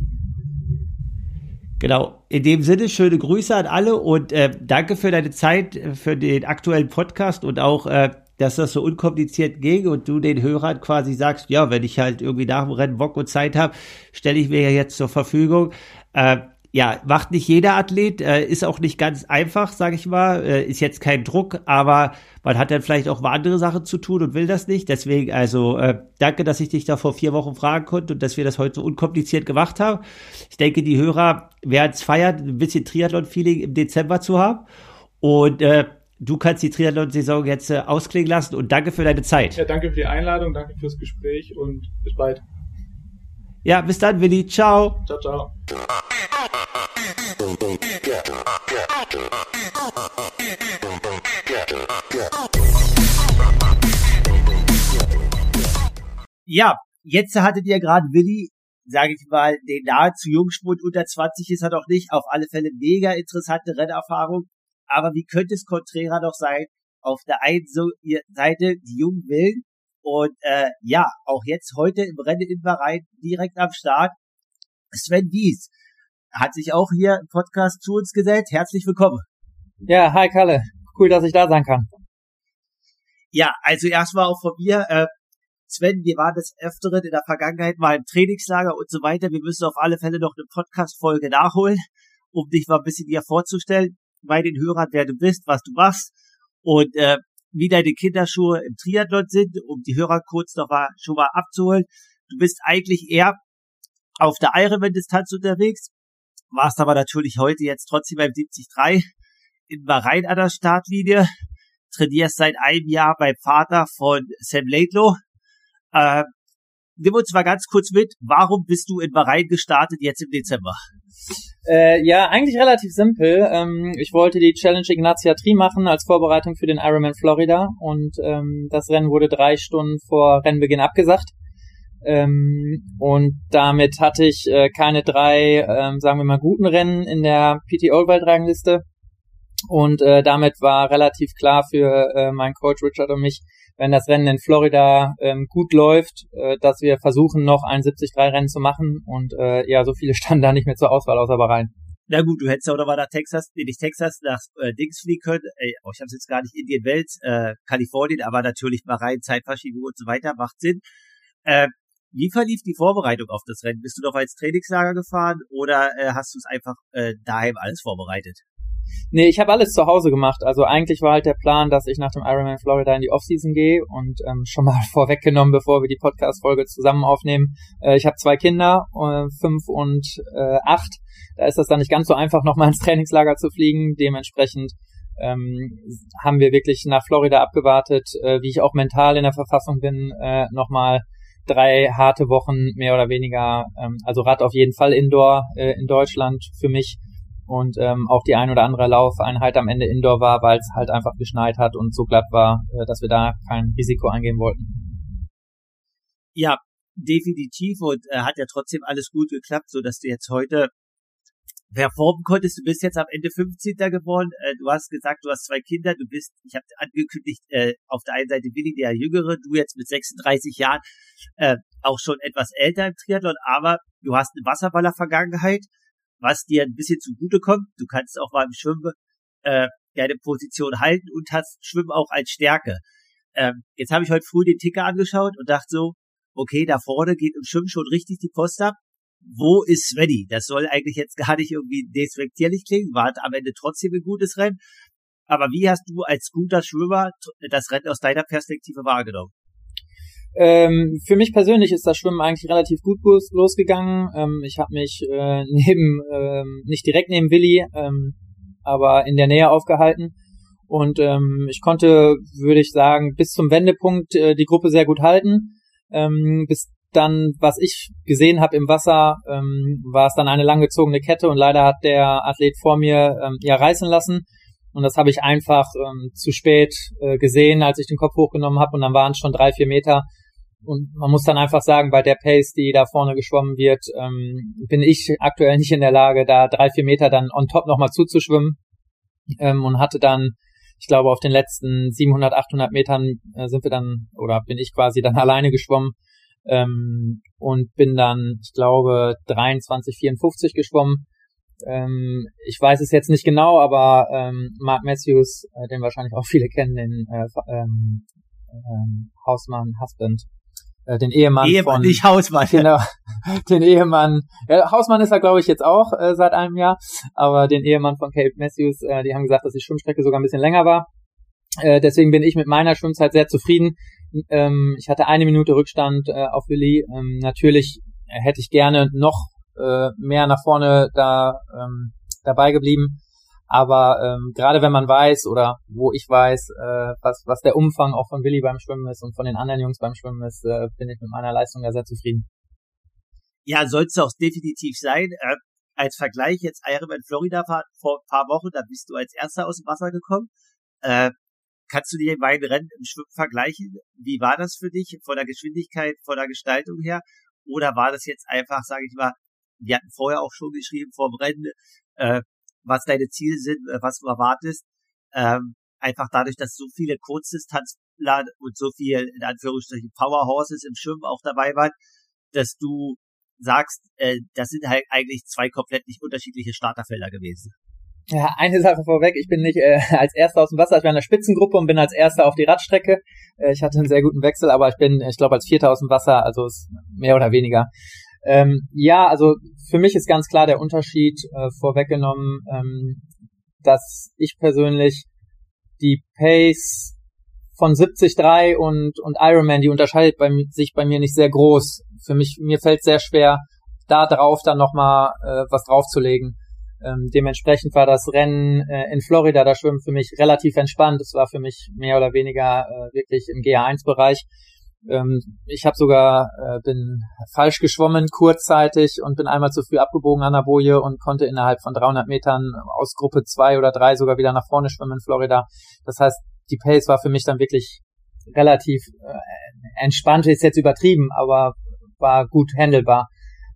Genau. In dem Sinne, schöne Grüße an alle und äh, danke für deine Zeit, äh, für den aktuellen Podcast und auch äh, dass das so unkompliziert ging und du den Hörern quasi sagst, ja, wenn ich halt irgendwie nach dem Rennen Bock und Zeit habe, stelle ich mir ja jetzt zur Verfügung. Äh, ja, macht nicht jeder Athlet, äh, ist auch nicht ganz einfach, sage ich mal, äh, ist jetzt kein Druck, aber man hat dann vielleicht auch mal andere Sachen zu tun und will das nicht. Deswegen, also äh, danke, dass ich dich da vor vier Wochen fragen konnte und dass wir das heute so unkompliziert gemacht haben. Ich denke, die Hörer werden es feiern, ein bisschen Triathlon-Feeling im Dezember zu haben. Und äh, du kannst die Triathlon-Saison jetzt äh, ausklingen lassen und danke für deine Zeit. Ja, danke für die Einladung, danke fürs Gespräch und bis bald. Ja, bis dann, Willi. Ciao. Ciao, ciao. Ja, jetzt hattet ihr gerade Willi, sage ich mal, den nahezu Jungspund unter 20 ist er doch nicht, auf alle Fälle mega interessante Rennerfahrung Aber wie könnte es konträrer doch sein? Auf der einen Seite die jungen Willen und äh, ja, auch jetzt heute im Rennen in Bahrain direkt am Start. Sven Wies hat sich auch hier im Podcast zu uns gesellt. Herzlich willkommen. Ja, hi Kalle. Cool, dass ich da sein kann. Ja, also erstmal auch von mir. Äh, Sven, wir waren des Öfteren in der Vergangenheit mal im Trainingslager und so weiter. Wir müssen auf alle Fälle noch eine Podcast-Folge nachholen, um dich mal ein bisschen hier vorzustellen, bei den Hörern, wer du bist, was du machst und äh, wie deine Kinderschuhe im Triathlon sind, um die Hörer kurz noch mal schon mal abzuholen. Du bist eigentlich eher auf der Ironman-Distanz unterwegs, warst aber natürlich heute jetzt trotzdem beim 73 in Bahrain an der Startlinie, trainierst seit einem Jahr beim Vater von Sam Laidlow, äh, nimm uns mal ganz kurz mit, warum bist du in Bahrain gestartet jetzt im Dezember? Äh, ja, eigentlich relativ simpel. Ähm, ich wollte die Challenge Ignatia Tri machen als Vorbereitung für den Ironman Florida und ähm, das Rennen wurde drei Stunden vor Rennbeginn abgesagt. Ähm, und damit hatte ich äh, keine drei, ähm, sagen wir mal, guten Rennen in der PT Old World Rangliste. Und äh, damit war relativ klar für äh, meinen Coach Richard und mich, wenn das Rennen in Florida ähm, gut läuft, äh, dass wir versuchen, noch ein 73-Rennen zu machen. Und äh, ja, so viele standen da nicht mehr zur Auswahl außer Bahrain. Na gut, du hättest ja noch mal nach Texas, nee, nicht Texas, nach äh, Dings fliegen können. Ey, oh, ich habe jetzt gar nicht Indien Welt, äh, Kalifornien, aber natürlich Bahrain, Zeitverschiebung und so weiter, macht Sinn. Äh, wie verlief die Vorbereitung auf das Rennen? Bist du noch als Trainingslager gefahren oder äh, hast du es einfach äh, daheim alles vorbereitet? Nee, ich habe alles zu Hause gemacht. Also eigentlich war halt der Plan, dass ich nach dem Ironman Florida in die Offseason gehe und ähm, schon mal vorweggenommen, bevor wir die Podcast-Folge zusammen aufnehmen. Äh, ich habe zwei Kinder, äh, fünf und äh, acht. Da ist das dann nicht ganz so einfach, nochmal ins Trainingslager zu fliegen. Dementsprechend ähm, haben wir wirklich nach Florida abgewartet, äh, wie ich auch mental in der Verfassung bin, äh, nochmal drei harte Wochen mehr oder weniger, ähm, also Rad auf jeden Fall Indoor äh, in Deutschland für mich und ähm, auch die ein oder andere Laufeinheit am Ende Indoor war, weil es halt einfach geschneit hat und so glatt war, äh, dass wir da kein Risiko eingehen wollten. Ja, definitiv und äh, hat ja trotzdem alles gut geklappt, so dass du jetzt heute performen konntest. Du bist jetzt am Ende 15. geworden. Äh, du hast gesagt, du hast zwei Kinder. Du bist, ich habe angekündigt, äh, auf der einen Seite Willi, der Jüngere, du jetzt mit 36 Jahren äh, auch schon etwas älter im Triathlon, aber du hast eine Wasserballer-Vergangenheit was dir ein bisschen zugute kommt. Du kannst auch beim Schwimmen äh, deine Position halten und hast Schwimmen auch als Stärke. Ähm, jetzt habe ich heute früh den Ticker angeschaut und dachte so, okay, da vorne geht im Schwimmen schon richtig die Post ab. Wo ist Svenny? Das soll eigentlich jetzt gar nicht irgendwie despektierlich klingen, war am Ende trotzdem ein gutes Rennen. Aber wie hast du als guter Schwimmer das Rennen aus deiner Perspektive wahrgenommen? Ähm, für mich persönlich ist das Schwimmen eigentlich relativ gut losgegangen. Ähm, ich habe mich äh, neben, ähm, nicht direkt neben Willi, ähm, aber in der Nähe aufgehalten. Und ähm, ich konnte, würde ich sagen, bis zum Wendepunkt äh, die Gruppe sehr gut halten. Ähm, bis dann, was ich gesehen habe im Wasser, war es dann eine langgezogene Kette und leider hat der Athlet vor mir ja reißen lassen. Und das habe ich einfach ähm, zu spät äh, gesehen, als ich den Kopf hochgenommen habe und dann waren es schon drei, vier Meter. Und man muss dann einfach sagen, bei der Pace, die da vorne geschwommen wird, ähm, bin ich aktuell nicht in der Lage, da drei, vier Meter dann on top nochmal zuzuschwimmen. Ähm, und hatte dann, ich glaube, auf den letzten 700, 800 Metern äh, sind wir dann, oder bin ich quasi dann alleine geschwommen. Ähm, und bin dann, ich glaube, 23, 54 geschwommen ähm, ich weiß es jetzt nicht genau, aber ähm, Mark Matthews, äh, den wahrscheinlich auch viele kennen, den äh, ähm, ähm, Hausmann Husband, äh, den Ehemann, Ehemann von nicht Hausmann, genau, den Ehemann. Ja, Hausmann ist er, glaube ich, jetzt auch äh, seit einem Jahr, aber den Ehemann von Kate Matthews, äh, die haben gesagt, dass die Schwimmstrecke sogar ein bisschen länger war. Äh, deswegen bin ich mit meiner Schwimmzeit sehr zufrieden. Ähm, ich hatte eine Minute Rückstand äh, auf Willi. Ähm, natürlich hätte ich gerne noch äh, mehr nach vorne da ähm, dabei geblieben. Aber ähm, gerade wenn man weiß oder wo ich weiß, äh, was, was der Umfang auch von Willi beim Schwimmen ist und von den anderen Jungs beim Schwimmen ist, äh, bin ich mit meiner Leistung da sehr zufrieden. Ja, soll es auch definitiv sein. Äh, als Vergleich jetzt Ironman Florida vor, vor ein paar Wochen, da bist du als Erster aus dem Wasser gekommen. Äh, kannst du dir beiden Rennen im Schwimmen vergleichen? Wie war das für dich von der Geschwindigkeit, von der Gestaltung her? Oder war das jetzt einfach, sage ich mal, wir hatten vorher auch schon geschrieben vor dem Rennen, äh, was deine Ziele sind, äh, was du erwartest. ähm, einfach dadurch, dass so viele Kurzdistanzler und so viel, in Anführungsstrichen, Powerhorses im Schwimmen auch dabei waren, dass du sagst, äh, das sind halt eigentlich zwei komplett nicht unterschiedliche Starterfelder gewesen. Ja, eine Sache vorweg, ich bin nicht äh, als Erster aus dem Wasser, ich war in der Spitzengruppe und bin als Erster auf die Radstrecke. Äh, ich hatte einen sehr guten Wechsel, aber ich bin, ich glaube, als Vierter aus dem Wasser, also ist mehr oder weniger. Ähm, ja, also für mich ist ganz klar der Unterschied äh, vorweggenommen, ähm, dass ich persönlich die Pace von 73 und, und Ironman, die unterscheidet bei, sich bei mir nicht sehr groß. Für mich, mir fällt sehr schwer, da drauf dann nochmal äh, was draufzulegen. Ähm, dementsprechend war das Rennen äh, in Florida, da schwimmen für mich relativ entspannt. Es war für mich mehr oder weniger äh, wirklich im GA1-Bereich. Ähm, ich habe sogar äh, bin falsch geschwommen kurzzeitig und bin einmal zu früh abgebogen an der Boje und konnte innerhalb von 300 Metern aus Gruppe 2 oder 3 sogar wieder nach vorne schwimmen in Florida. Das heißt, die Pace war für mich dann wirklich relativ äh, entspannt, ist jetzt übertrieben, aber war gut handelbar.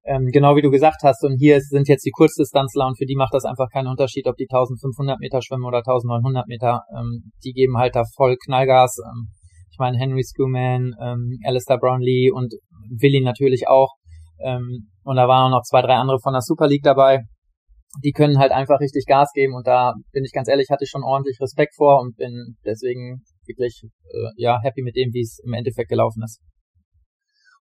Ähm, genau wie du gesagt hast. Und hier sind jetzt die Kurzdistanzler und für die macht das einfach keinen Unterschied, ob die 1500 Meter schwimmen oder 1900 Meter. Ähm, die geben halt da voll Knallgas. Ähm, meine, Henry Schoolman, ähm, Alistair Brownlee und Willi natürlich auch. Ähm, und da waren noch zwei, drei andere von der Super League dabei. Die können halt einfach richtig Gas geben und da bin ich ganz ehrlich, hatte ich schon ordentlich Respekt vor und bin deswegen wirklich äh, ja happy mit dem, wie es im Endeffekt gelaufen ist.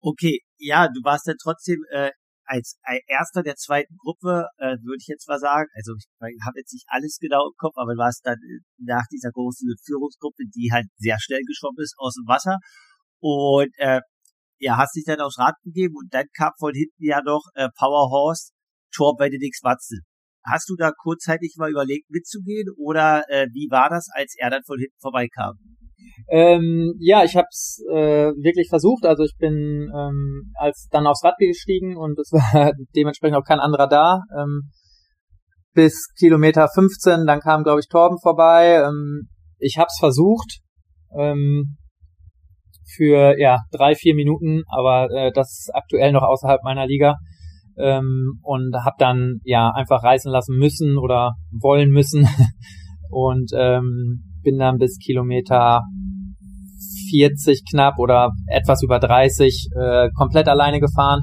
Okay, ja, du warst dann trotzdem äh, als erster der zweiten Gruppe, äh, würde ich jetzt mal sagen, also ich habe jetzt nicht alles genau im Kopf, aber du warst dann äh, nach dieser großen Führungsgruppe, die halt sehr schnell geschwommen ist aus dem Wasser und äh, ja, hast dich dann aufs Rad gegeben und dann kam von hinten ja noch äh, Power Horse Tor Benedikt Watzel. Hast du da kurzzeitig mal überlegt mitzugehen oder äh, wie war das, als er dann von hinten vorbeikam? Ähm, ja, ich habe es äh, wirklich versucht. Also ich bin ähm, als dann aufs Rad gestiegen und es war dementsprechend auch kein anderer da. Ähm, bis Kilometer 15, dann kam, glaube ich, Torben vorbei. Ähm, ich habe es versucht ähm, für ja drei, vier Minuten, aber äh, das aktuell noch außerhalb meiner Liga. Ähm, und habe dann ja einfach reißen lassen müssen oder wollen müssen und ähm, bin dann bis Kilometer 40 knapp oder etwas über 30 äh, komplett alleine gefahren,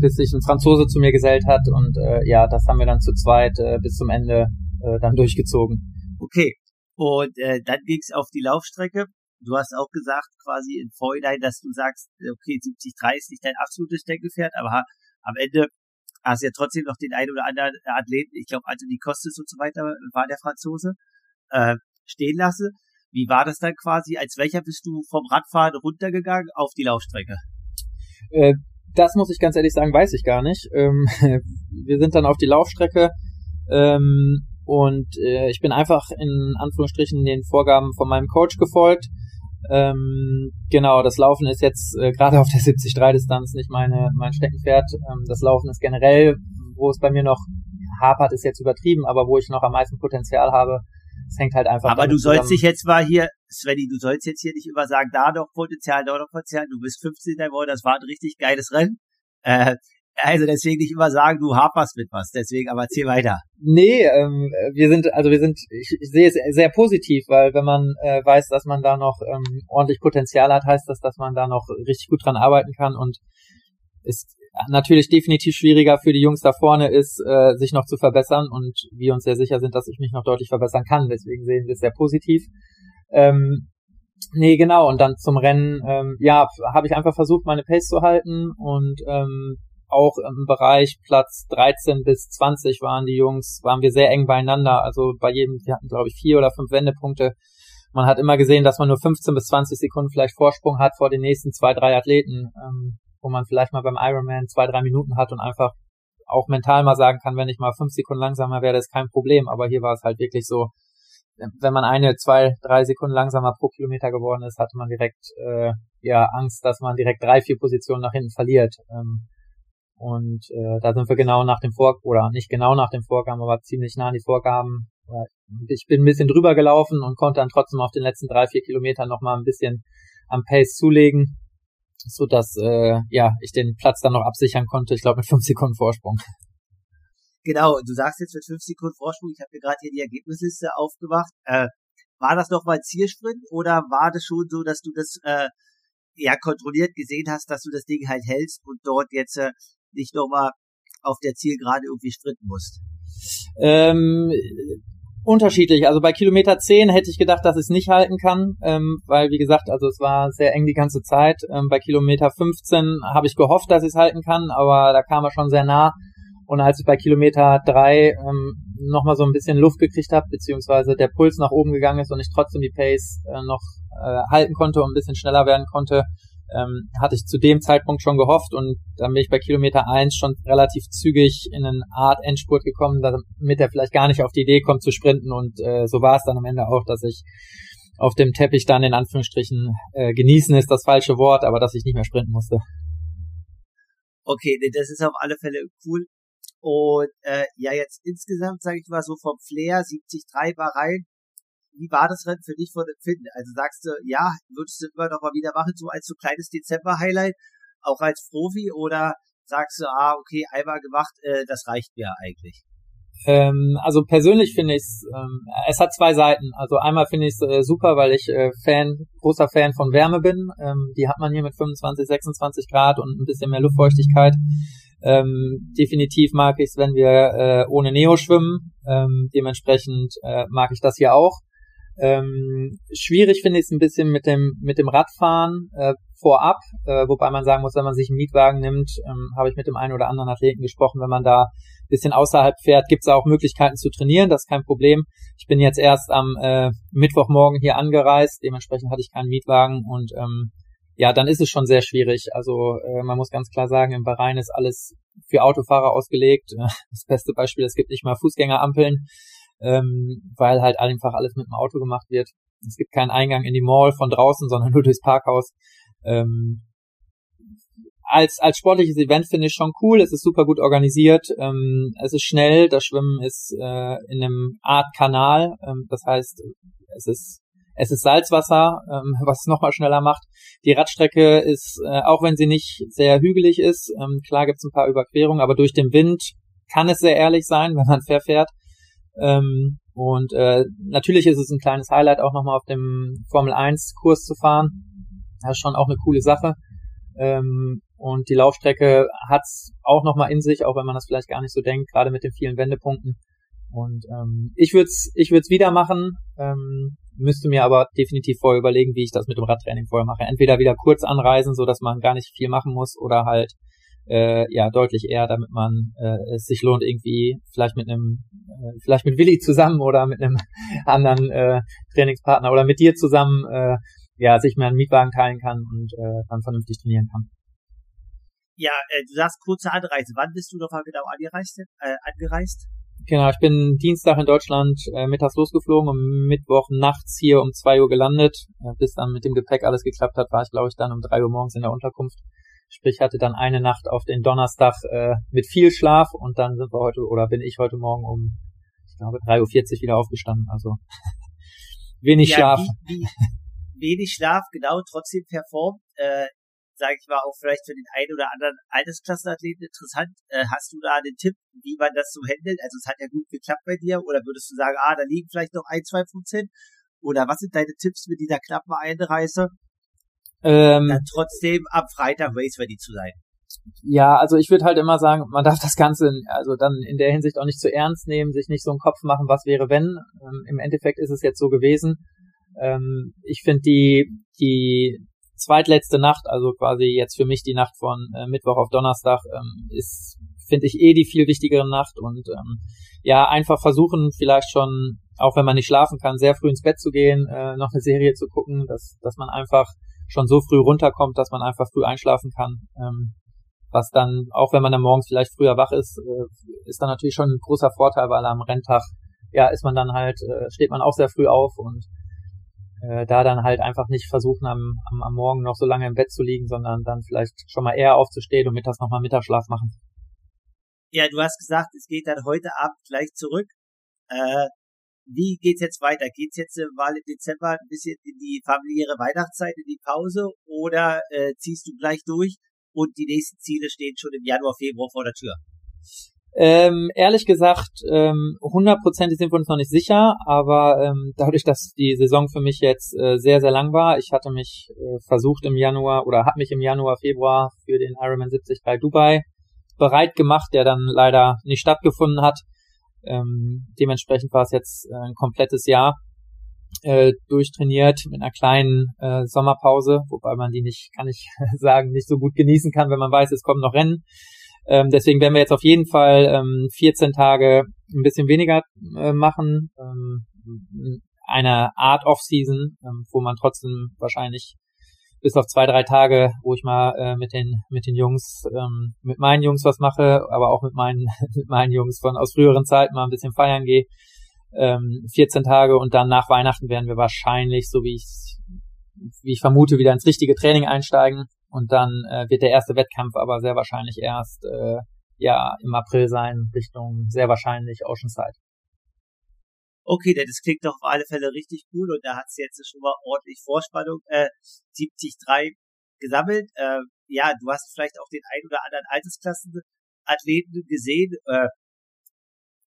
bis sich ein Franzose zu mir gesellt hat und äh, ja, das haben wir dann zu zweit äh, bis zum Ende äh, dann durchgezogen. Okay, und äh, dann ging's auf die Laufstrecke. Du hast auch gesagt, quasi in Vorhinein, dass du sagst, okay, 70-3 ist nicht dein absolutes Steckenpferd, aber am Ende hast du ja trotzdem noch den einen oder anderen Athleten, ich glaube Anthony Costes und so weiter war der Franzose, äh, stehen lasse. Wie war das dann quasi? Als welcher bist du vom Radfahren runtergegangen auf die Laufstrecke? Äh, das muss ich ganz ehrlich sagen, weiß ich gar nicht. Ähm, wir sind dann auf die Laufstrecke ähm, und äh, ich bin einfach in Anführungsstrichen den Vorgaben von meinem Coach gefolgt. Ähm, genau, das Laufen ist jetzt äh, gerade auf der 70-3-Distanz nicht meine, mein Steckenpferd. Ähm, das Laufen ist generell, wo es bei mir noch hapert, ist jetzt übertrieben, aber wo ich noch am meisten Potenzial habe, es hängt halt einfach. Aber du sollst dich jetzt mal hier, Svenny, du sollst jetzt hier nicht immer sagen, da noch Potenzial, da noch Potenzial. Du bist 15. geworden, das war ein richtig geiles Rennen. Äh, also deswegen nicht immer sagen, du haperst mit was. Deswegen, aber erzähl weiter. Nee, ähm, wir sind, also wir sind, ich, ich sehe es sehr positiv, weil wenn man äh, weiß, dass man da noch ähm, ordentlich Potenzial hat, heißt das, dass man da noch richtig gut dran arbeiten kann und ist natürlich definitiv schwieriger für die Jungs da vorne ist, äh, sich noch zu verbessern und wir uns sehr sicher sind, dass ich mich noch deutlich verbessern kann. Deswegen sehen wir es sehr positiv. Ähm, nee, genau. Und dann zum Rennen, ähm, ja, habe ich einfach versucht, meine Pace zu halten und ähm, auch im Bereich Platz 13 bis 20 waren die Jungs, waren wir sehr eng beieinander. Also bei jedem, wir hatten glaube ich vier oder fünf Wendepunkte. Man hat immer gesehen, dass man nur 15 bis 20 Sekunden vielleicht Vorsprung hat vor den nächsten zwei, drei Athleten. Ähm, wo man vielleicht mal beim Ironman zwei, drei Minuten hat und einfach auch mental mal sagen kann, wenn ich mal fünf Sekunden langsamer werde, ist kein Problem. Aber hier war es halt wirklich so, wenn man eine, zwei, drei Sekunden langsamer pro Kilometer geworden ist, hatte man direkt äh, ja Angst, dass man direkt drei, vier Positionen nach hinten verliert. Ähm, und äh, da sind wir genau nach dem Vor oder nicht genau nach dem Vorgaben, aber ziemlich nah an die Vorgaben. Ich bin ein bisschen drüber gelaufen und konnte dann trotzdem auf den letzten drei, vier Kilometern nochmal ein bisschen am Pace zulegen so dass äh, ja ich den Platz dann noch absichern konnte. Ich glaube mit fünf Sekunden Vorsprung. Genau, du sagst jetzt mit fünf Sekunden Vorsprung. Ich habe mir gerade hier die Ergebnisliste aufgemacht. Äh, war das nochmal Zielsprint oder war das schon so, dass du das äh, ja kontrolliert gesehen hast, dass du das Ding halt hältst und dort jetzt äh, nicht nochmal auf der Zielgerade irgendwie sprinten musst? Ähm, unterschiedlich. Also bei Kilometer 10 hätte ich gedacht, dass ich es nicht halten kann, ähm, weil wie gesagt, also es war sehr eng die ganze Zeit. Ähm, bei Kilometer 15 habe ich gehofft, dass ich es halten kann, aber da kam er schon sehr nah. Und als ich bei Kilometer 3 ähm, nochmal so ein bisschen Luft gekriegt habe, beziehungsweise der Puls nach oben gegangen ist und ich trotzdem die Pace äh, noch äh, halten konnte und ein bisschen schneller werden konnte, ähm, hatte ich zu dem Zeitpunkt schon gehofft und dann bin ich bei Kilometer 1 schon relativ zügig in eine Art Endspurt gekommen, damit er vielleicht gar nicht auf die Idee kommt zu sprinten und äh, so war es dann am Ende auch, dass ich auf dem Teppich dann in Anführungsstrichen äh, genießen ist das falsche Wort, aber dass ich nicht mehr sprinten musste. Okay, das ist auf alle Fälle cool. Und äh, ja, jetzt insgesamt, sage ich mal, so vom Flair 73 war rein. Wie war das Rennen für dich von Empfinden? Also sagst du, ja, würdest du immer noch mal wieder machen, so als so kleines Dezember-Highlight, auch als Profi, oder sagst du, ah, okay, einmal gemacht, äh, das reicht mir eigentlich? Ähm, also persönlich finde ich es, ähm, es hat zwei Seiten. Also einmal finde ich es äh, super, weil ich äh, Fan, großer Fan von Wärme bin. Ähm, die hat man hier mit 25, 26 Grad und ein bisschen mehr Luftfeuchtigkeit. Ähm, definitiv mag ich es, wenn wir äh, ohne Neo schwimmen. Ähm, dementsprechend äh, mag ich das hier auch. Ähm, schwierig finde ich es ein bisschen mit dem mit dem Radfahren äh, vorab, äh, wobei man sagen muss, wenn man sich einen Mietwagen nimmt, ähm, habe ich mit dem einen oder anderen Athleten gesprochen, wenn man da bisschen außerhalb fährt, gibt es auch Möglichkeiten zu trainieren, das ist kein Problem. Ich bin jetzt erst am äh, Mittwochmorgen hier angereist, dementsprechend hatte ich keinen Mietwagen und ähm, ja, dann ist es schon sehr schwierig. Also äh, man muss ganz klar sagen, im Bahrain ist alles für Autofahrer ausgelegt. Das beste Beispiel, es gibt nicht mal Fußgängerampeln, ähm, weil halt einfach alles mit dem Auto gemacht wird. Es gibt keinen Eingang in die Mall von draußen, sondern nur durchs Parkhaus. Ähm, als, als sportliches Event finde ich schon cool. Es ist super gut organisiert. Ähm, es ist schnell. Das Schwimmen ist äh, in einem Art Kanal. Ähm, das heißt, es ist es ist Salzwasser, ähm, was es nochmal schneller macht. Die Radstrecke ist, äh, auch wenn sie nicht sehr hügelig ist, ähm, klar gibt es ein paar Überquerungen, aber durch den Wind kann es sehr ehrlich sein, wenn man verfährt. Ähm, und äh, natürlich ist es ein kleines Highlight, auch nochmal auf dem Formel 1 Kurs zu fahren. Das ist schon auch eine coole Sache. Ähm, und die Laufstrecke hat's auch nochmal in sich, auch wenn man das vielleicht gar nicht so denkt, gerade mit den vielen Wendepunkten. Und ähm, ich würde es ich würd's wieder machen. Ähm, müsste mir aber definitiv vorher überlegen, wie ich das mit dem Radtraining vorher mache. Entweder wieder kurz anreisen, so dass man gar nicht viel machen muss, oder halt äh, ja deutlich eher, damit man äh, es sich lohnt, irgendwie vielleicht mit einem, äh, vielleicht mit Willi zusammen oder mit einem anderen äh, Trainingspartner oder mit dir zusammen, äh, ja, sich mal einen Mietwagen teilen kann und äh, dann vernünftig trainieren kann. Ja, äh, du sagst kurze Anreise. Wann bist du nochmal genau angereist? Äh, angereist? Genau, ich bin Dienstag in Deutschland äh, mittags losgeflogen und Mittwoch nachts hier um zwei Uhr gelandet. Äh, bis dann mit dem Gepäck alles geklappt hat, war ich, glaube ich, dann um drei Uhr morgens in der Unterkunft. Sprich, hatte dann eine Nacht auf den Donnerstag äh, mit viel Schlaf und dann sind wir heute, oder bin ich heute Morgen um, ich glaube, 3.40 Uhr wieder aufgestanden. Also wenig ja, Schlaf. Wie, wie, wenig Schlaf, genau, trotzdem performt. Äh, sage ich mal, auch vielleicht für den einen oder anderen Altersklassenathleten interessant. Äh, hast du da einen Tipp, wie man das so handelt? Also es hat ja gut geklappt bei dir. Oder würdest du sagen, ah, da liegen vielleicht noch ein, zwei Prozent? Oder was sind deine Tipps mit dieser knappen Einreise? Ähm, dann trotzdem am Freitag race ready zu sein. Ja, also ich würde halt immer sagen, man darf das Ganze also dann in der Hinsicht auch nicht zu ernst nehmen, sich nicht so einen Kopf machen, was wäre wenn. Ähm, Im Endeffekt ist es jetzt so gewesen. Ähm, ich finde die, die zweitletzte Nacht, also quasi jetzt für mich die Nacht von äh, Mittwoch auf Donnerstag, ähm, ist, finde ich, eh die viel wichtigere Nacht und ähm, ja, einfach versuchen, vielleicht schon, auch wenn man nicht schlafen kann, sehr früh ins Bett zu gehen, äh, noch eine Serie zu gucken, dass, dass man einfach schon so früh runterkommt, dass man einfach früh einschlafen kann. Ähm, was dann, auch wenn man dann morgens vielleicht früher wach ist, äh, ist dann natürlich schon ein großer Vorteil, weil am Renntag, ja, ist man dann halt, äh, steht man auch sehr früh auf und äh, da dann halt einfach nicht versuchen, am, am, am Morgen noch so lange im Bett zu liegen, sondern dann vielleicht schon mal eher aufzustehen und mittags nochmal Mittagsschlaf machen. Ja, du hast gesagt, es geht dann heute Abend gleich zurück. Äh, wie geht's jetzt weiter? Geht's jetzt äh, mal im Dezember ein bisschen in die familiäre Weihnachtszeit, in die Pause oder äh, ziehst du gleich durch und die nächsten Ziele stehen schon im Januar, Februar vor der Tür? Ähm, ehrlich gesagt, ähm, hundertprozentig sind wir uns noch nicht sicher, aber ähm, dadurch, dass die Saison für mich jetzt äh, sehr, sehr lang war, ich hatte mich äh, versucht im Januar oder habe mich im Januar, Februar für den Ironman 73 Dubai bereit gemacht, der dann leider nicht stattgefunden hat. Ähm, dementsprechend war es jetzt äh, ein komplettes Jahr äh, durchtrainiert mit einer kleinen äh, Sommerpause, wobei man die nicht, kann ich sagen, nicht so gut genießen kann, wenn man weiß, es kommen noch Rennen. Ähm, deswegen werden wir jetzt auf jeden Fall ähm, 14 Tage ein bisschen weniger äh, machen. Ähm, eine Art Off-Season, ähm, wo man trotzdem wahrscheinlich bis auf zwei, drei Tage, wo ich mal äh, mit den mit den Jungs, ähm, mit meinen Jungs was mache, aber auch mit meinen mit meinen Jungs von aus früheren Zeiten mal ein bisschen feiern gehe. Ähm, 14 Tage und dann nach Weihnachten werden wir wahrscheinlich, so wie ich wie ich vermute, wieder ins richtige Training einsteigen. Und dann äh, wird der erste Wettkampf aber sehr wahrscheinlich erst äh, ja im April sein, Richtung sehr wahrscheinlich Oceanside. Okay, das klingt doch auf alle Fälle richtig cool und da hat es jetzt schon mal ordentlich Vorspannung äh, 73 gesammelt. Äh, ja, du hast vielleicht auch den ein oder anderen Altersklassenathleten gesehen. Äh,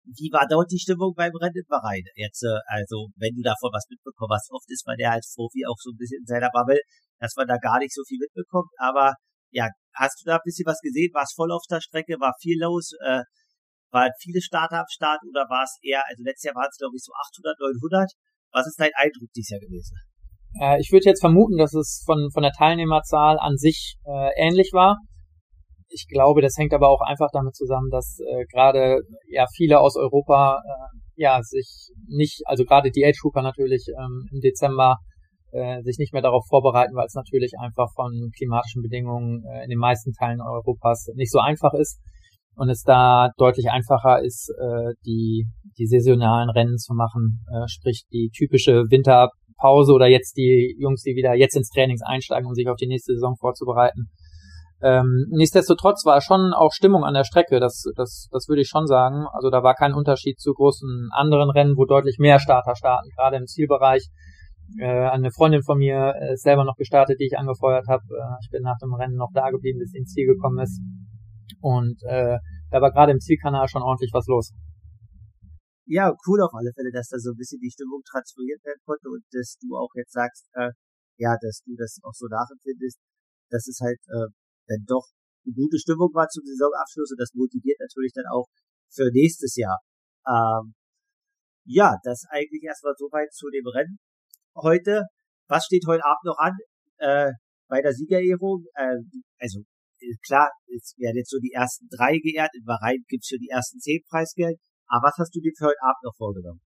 wie war dort die Stimmung beim Rennen in Bahrain? Jetzt, äh, also, wenn du davon was mitbekommen hast, oft ist man ja als Profi auch so ein bisschen in seiner Bubble, dass man da gar nicht so viel mitbekommt, aber ja, hast du da ein bisschen was gesehen? War es voll auf der Strecke? War viel los? Äh, waren viele Starter am Start oder war es eher, also letztes Jahr waren es glaube ich so 800, 900. Was ist dein Eindruck dieses Jahr gewesen? Äh, ich würde jetzt vermuten, dass es von, von der Teilnehmerzahl an sich äh, ähnlich war ich glaube, das hängt aber auch einfach damit zusammen, dass äh, gerade ja viele aus Europa äh, ja sich nicht, also gerade die Age Trooper natürlich ähm, im Dezember äh, sich nicht mehr darauf vorbereiten, weil es natürlich einfach von klimatischen Bedingungen äh, in den meisten Teilen Europas nicht so einfach ist und es da deutlich einfacher ist, äh, die die saisonalen Rennen zu machen, äh, sprich die typische Winterpause oder jetzt die Jungs, die wieder jetzt ins Trainings einsteigen, um sich auf die nächste Saison vorzubereiten ähm, nichtsdestotrotz war schon auch Stimmung an der Strecke, das, das, das würde ich schon sagen. Also da war kein Unterschied zu großen anderen Rennen, wo deutlich mehr Starter starten, gerade im Zielbereich. Äh, eine Freundin von mir ist selber noch gestartet, die ich angefeuert habe. Äh, ich bin nach dem Rennen noch da geblieben, bis sie ins Ziel gekommen ist. Und äh, da war gerade im Zielkanal schon ordentlich was los. Ja, cool auf alle Fälle, dass da so ein bisschen die Stimmung transferiert werden konnte und dass du auch jetzt sagst, äh, ja, dass du das auch so nachempfindest. Das ist halt äh, dann doch eine gute Stimmung war zum Saisonabschluss und das motiviert natürlich dann auch für nächstes Jahr. Ähm, ja, das eigentlich erstmal soweit zu dem Rennen heute. Was steht heute Abend noch an äh, bei der Siegerehrung? Äh, also klar, es werden jetzt so die ersten drei geehrt. In Bahrain gibt's für die ersten zehn Preisgeld. Aber was hast du dir für heute Abend noch vorgenommen?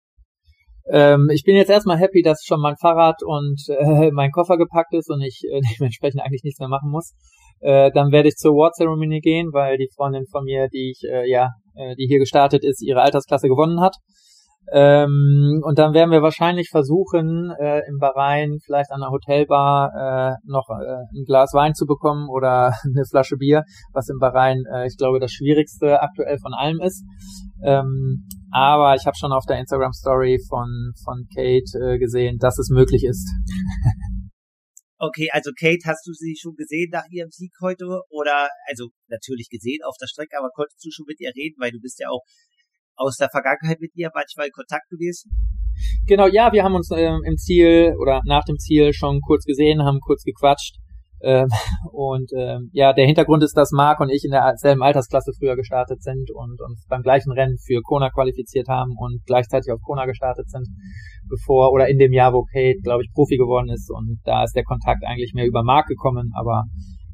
Ähm, ich bin jetzt erstmal happy, dass schon mein Fahrrad und äh, mein Koffer gepackt ist und ich äh, dementsprechend eigentlich nichts mehr machen muss. Äh, dann werde ich zur Award Ceremony gehen, weil die Freundin von mir, die ich äh, ja, äh, die hier gestartet ist, ihre Altersklasse gewonnen hat. Ähm, und dann werden wir wahrscheinlich versuchen, äh, im Bahrain vielleicht an der Hotelbar äh, noch äh, ein Glas Wein zu bekommen oder eine Flasche Bier, was im Bahrain, äh, ich glaube, das Schwierigste aktuell von allem ist. Ähm, aber ich habe schon auf der Instagram Story von von Kate äh, gesehen, dass es möglich ist. Okay, also Kate, hast du sie schon gesehen nach ihrem Sieg heute? Oder, also natürlich gesehen auf der Strecke, aber konntest du schon mit ihr reden, weil du bist ja auch aus der Vergangenheit mit ihr manchmal in Kontakt gewesen? Genau, ja, wir haben uns äh, im Ziel oder nach dem Ziel schon kurz gesehen, haben kurz gequatscht. Ähm, und ähm, ja, der Hintergrund ist, dass Marc und ich in derselben Altersklasse früher gestartet sind und uns beim gleichen Rennen für Kona qualifiziert haben und gleichzeitig auf Kona gestartet sind, bevor oder in dem Jahr, wo Kate, glaube ich, Profi geworden ist. Und da ist der Kontakt eigentlich mehr über Marc gekommen, aber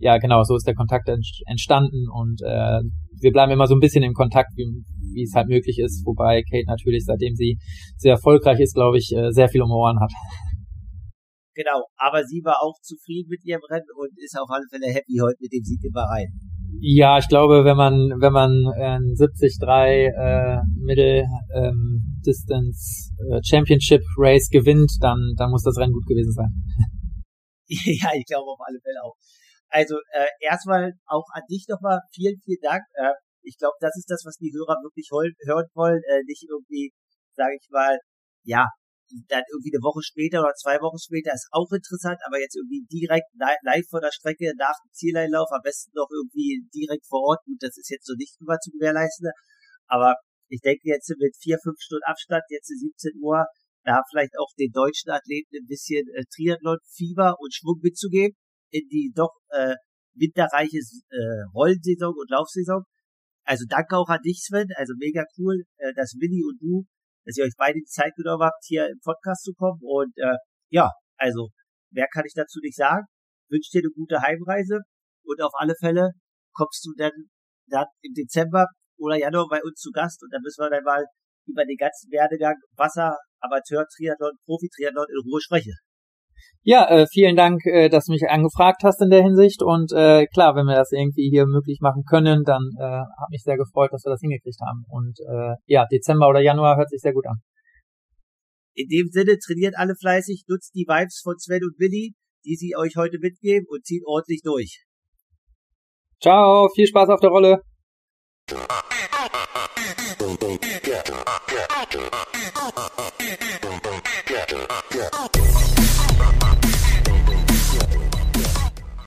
ja, genau, so ist der Kontakt entstanden und äh, wir bleiben immer so ein bisschen im Kontakt, wie, wie es halt möglich ist, wobei Kate natürlich, seitdem sie sehr erfolgreich ist, glaube ich, äh, sehr viel um Ohren hat. Genau, aber sie war auch zufrieden mit ihrem Rennen und ist auf alle Fälle happy heute mit dem Sieg in Bahrain. Ja, ich glaube, wenn man wenn man ein 73 äh, Middle ähm, Distance äh, Championship Race gewinnt, dann dann muss das Rennen gut gewesen sein. ja, ich glaube auf alle Fälle auch. Also äh, erstmal auch an dich nochmal vielen, vielen Dank. Äh, ich glaube, das ist das, was die Hörer wirklich hören wollen. Äh, nicht irgendwie, sage ich mal, ja, dann irgendwie eine Woche später oder zwei Wochen später ist auch interessant, aber jetzt irgendwie direkt live vor der Strecke nach dem Zieleinlauf, am besten noch irgendwie direkt vor Ort, gut, das ist jetzt so nicht immer zu gewährleisten. Aber ich denke jetzt mit vier, fünf Stunden Abstand, jetzt 17 Uhr, da vielleicht auch den deutschen Athleten ein bisschen äh, Triathlon-Fieber und Schwung mitzugeben in die doch äh, winterreiche äh, Rollensaison und Laufsaison. Also danke auch an dich, Sven. Also mega cool, äh, dass Willi und du, dass ihr euch beide die Zeit genommen habt, hier im Podcast zu kommen. Und äh, ja, also mehr kann ich dazu nicht sagen. Wünsche dir eine gute Heimreise und auf alle Fälle kommst du dann, dann im Dezember oder Januar bei uns zu Gast und dann müssen wir dann mal über den ganzen Werdegang Wasser, Amateur, Triathlon, Profi-Triathlon in Ruhe sprechen. Ja, äh, vielen Dank, äh, dass du mich angefragt hast in der Hinsicht. Und äh, klar, wenn wir das irgendwie hier möglich machen können, dann äh, hat mich sehr gefreut, dass wir das hingekriegt haben. Und äh, ja, Dezember oder Januar hört sich sehr gut an. In dem Sinne, trainiert alle fleißig, nutzt die Vibes von Sven und Willi, die sie euch heute mitgeben und zieht ordentlich durch. Ciao, viel Spaß auf der Rolle.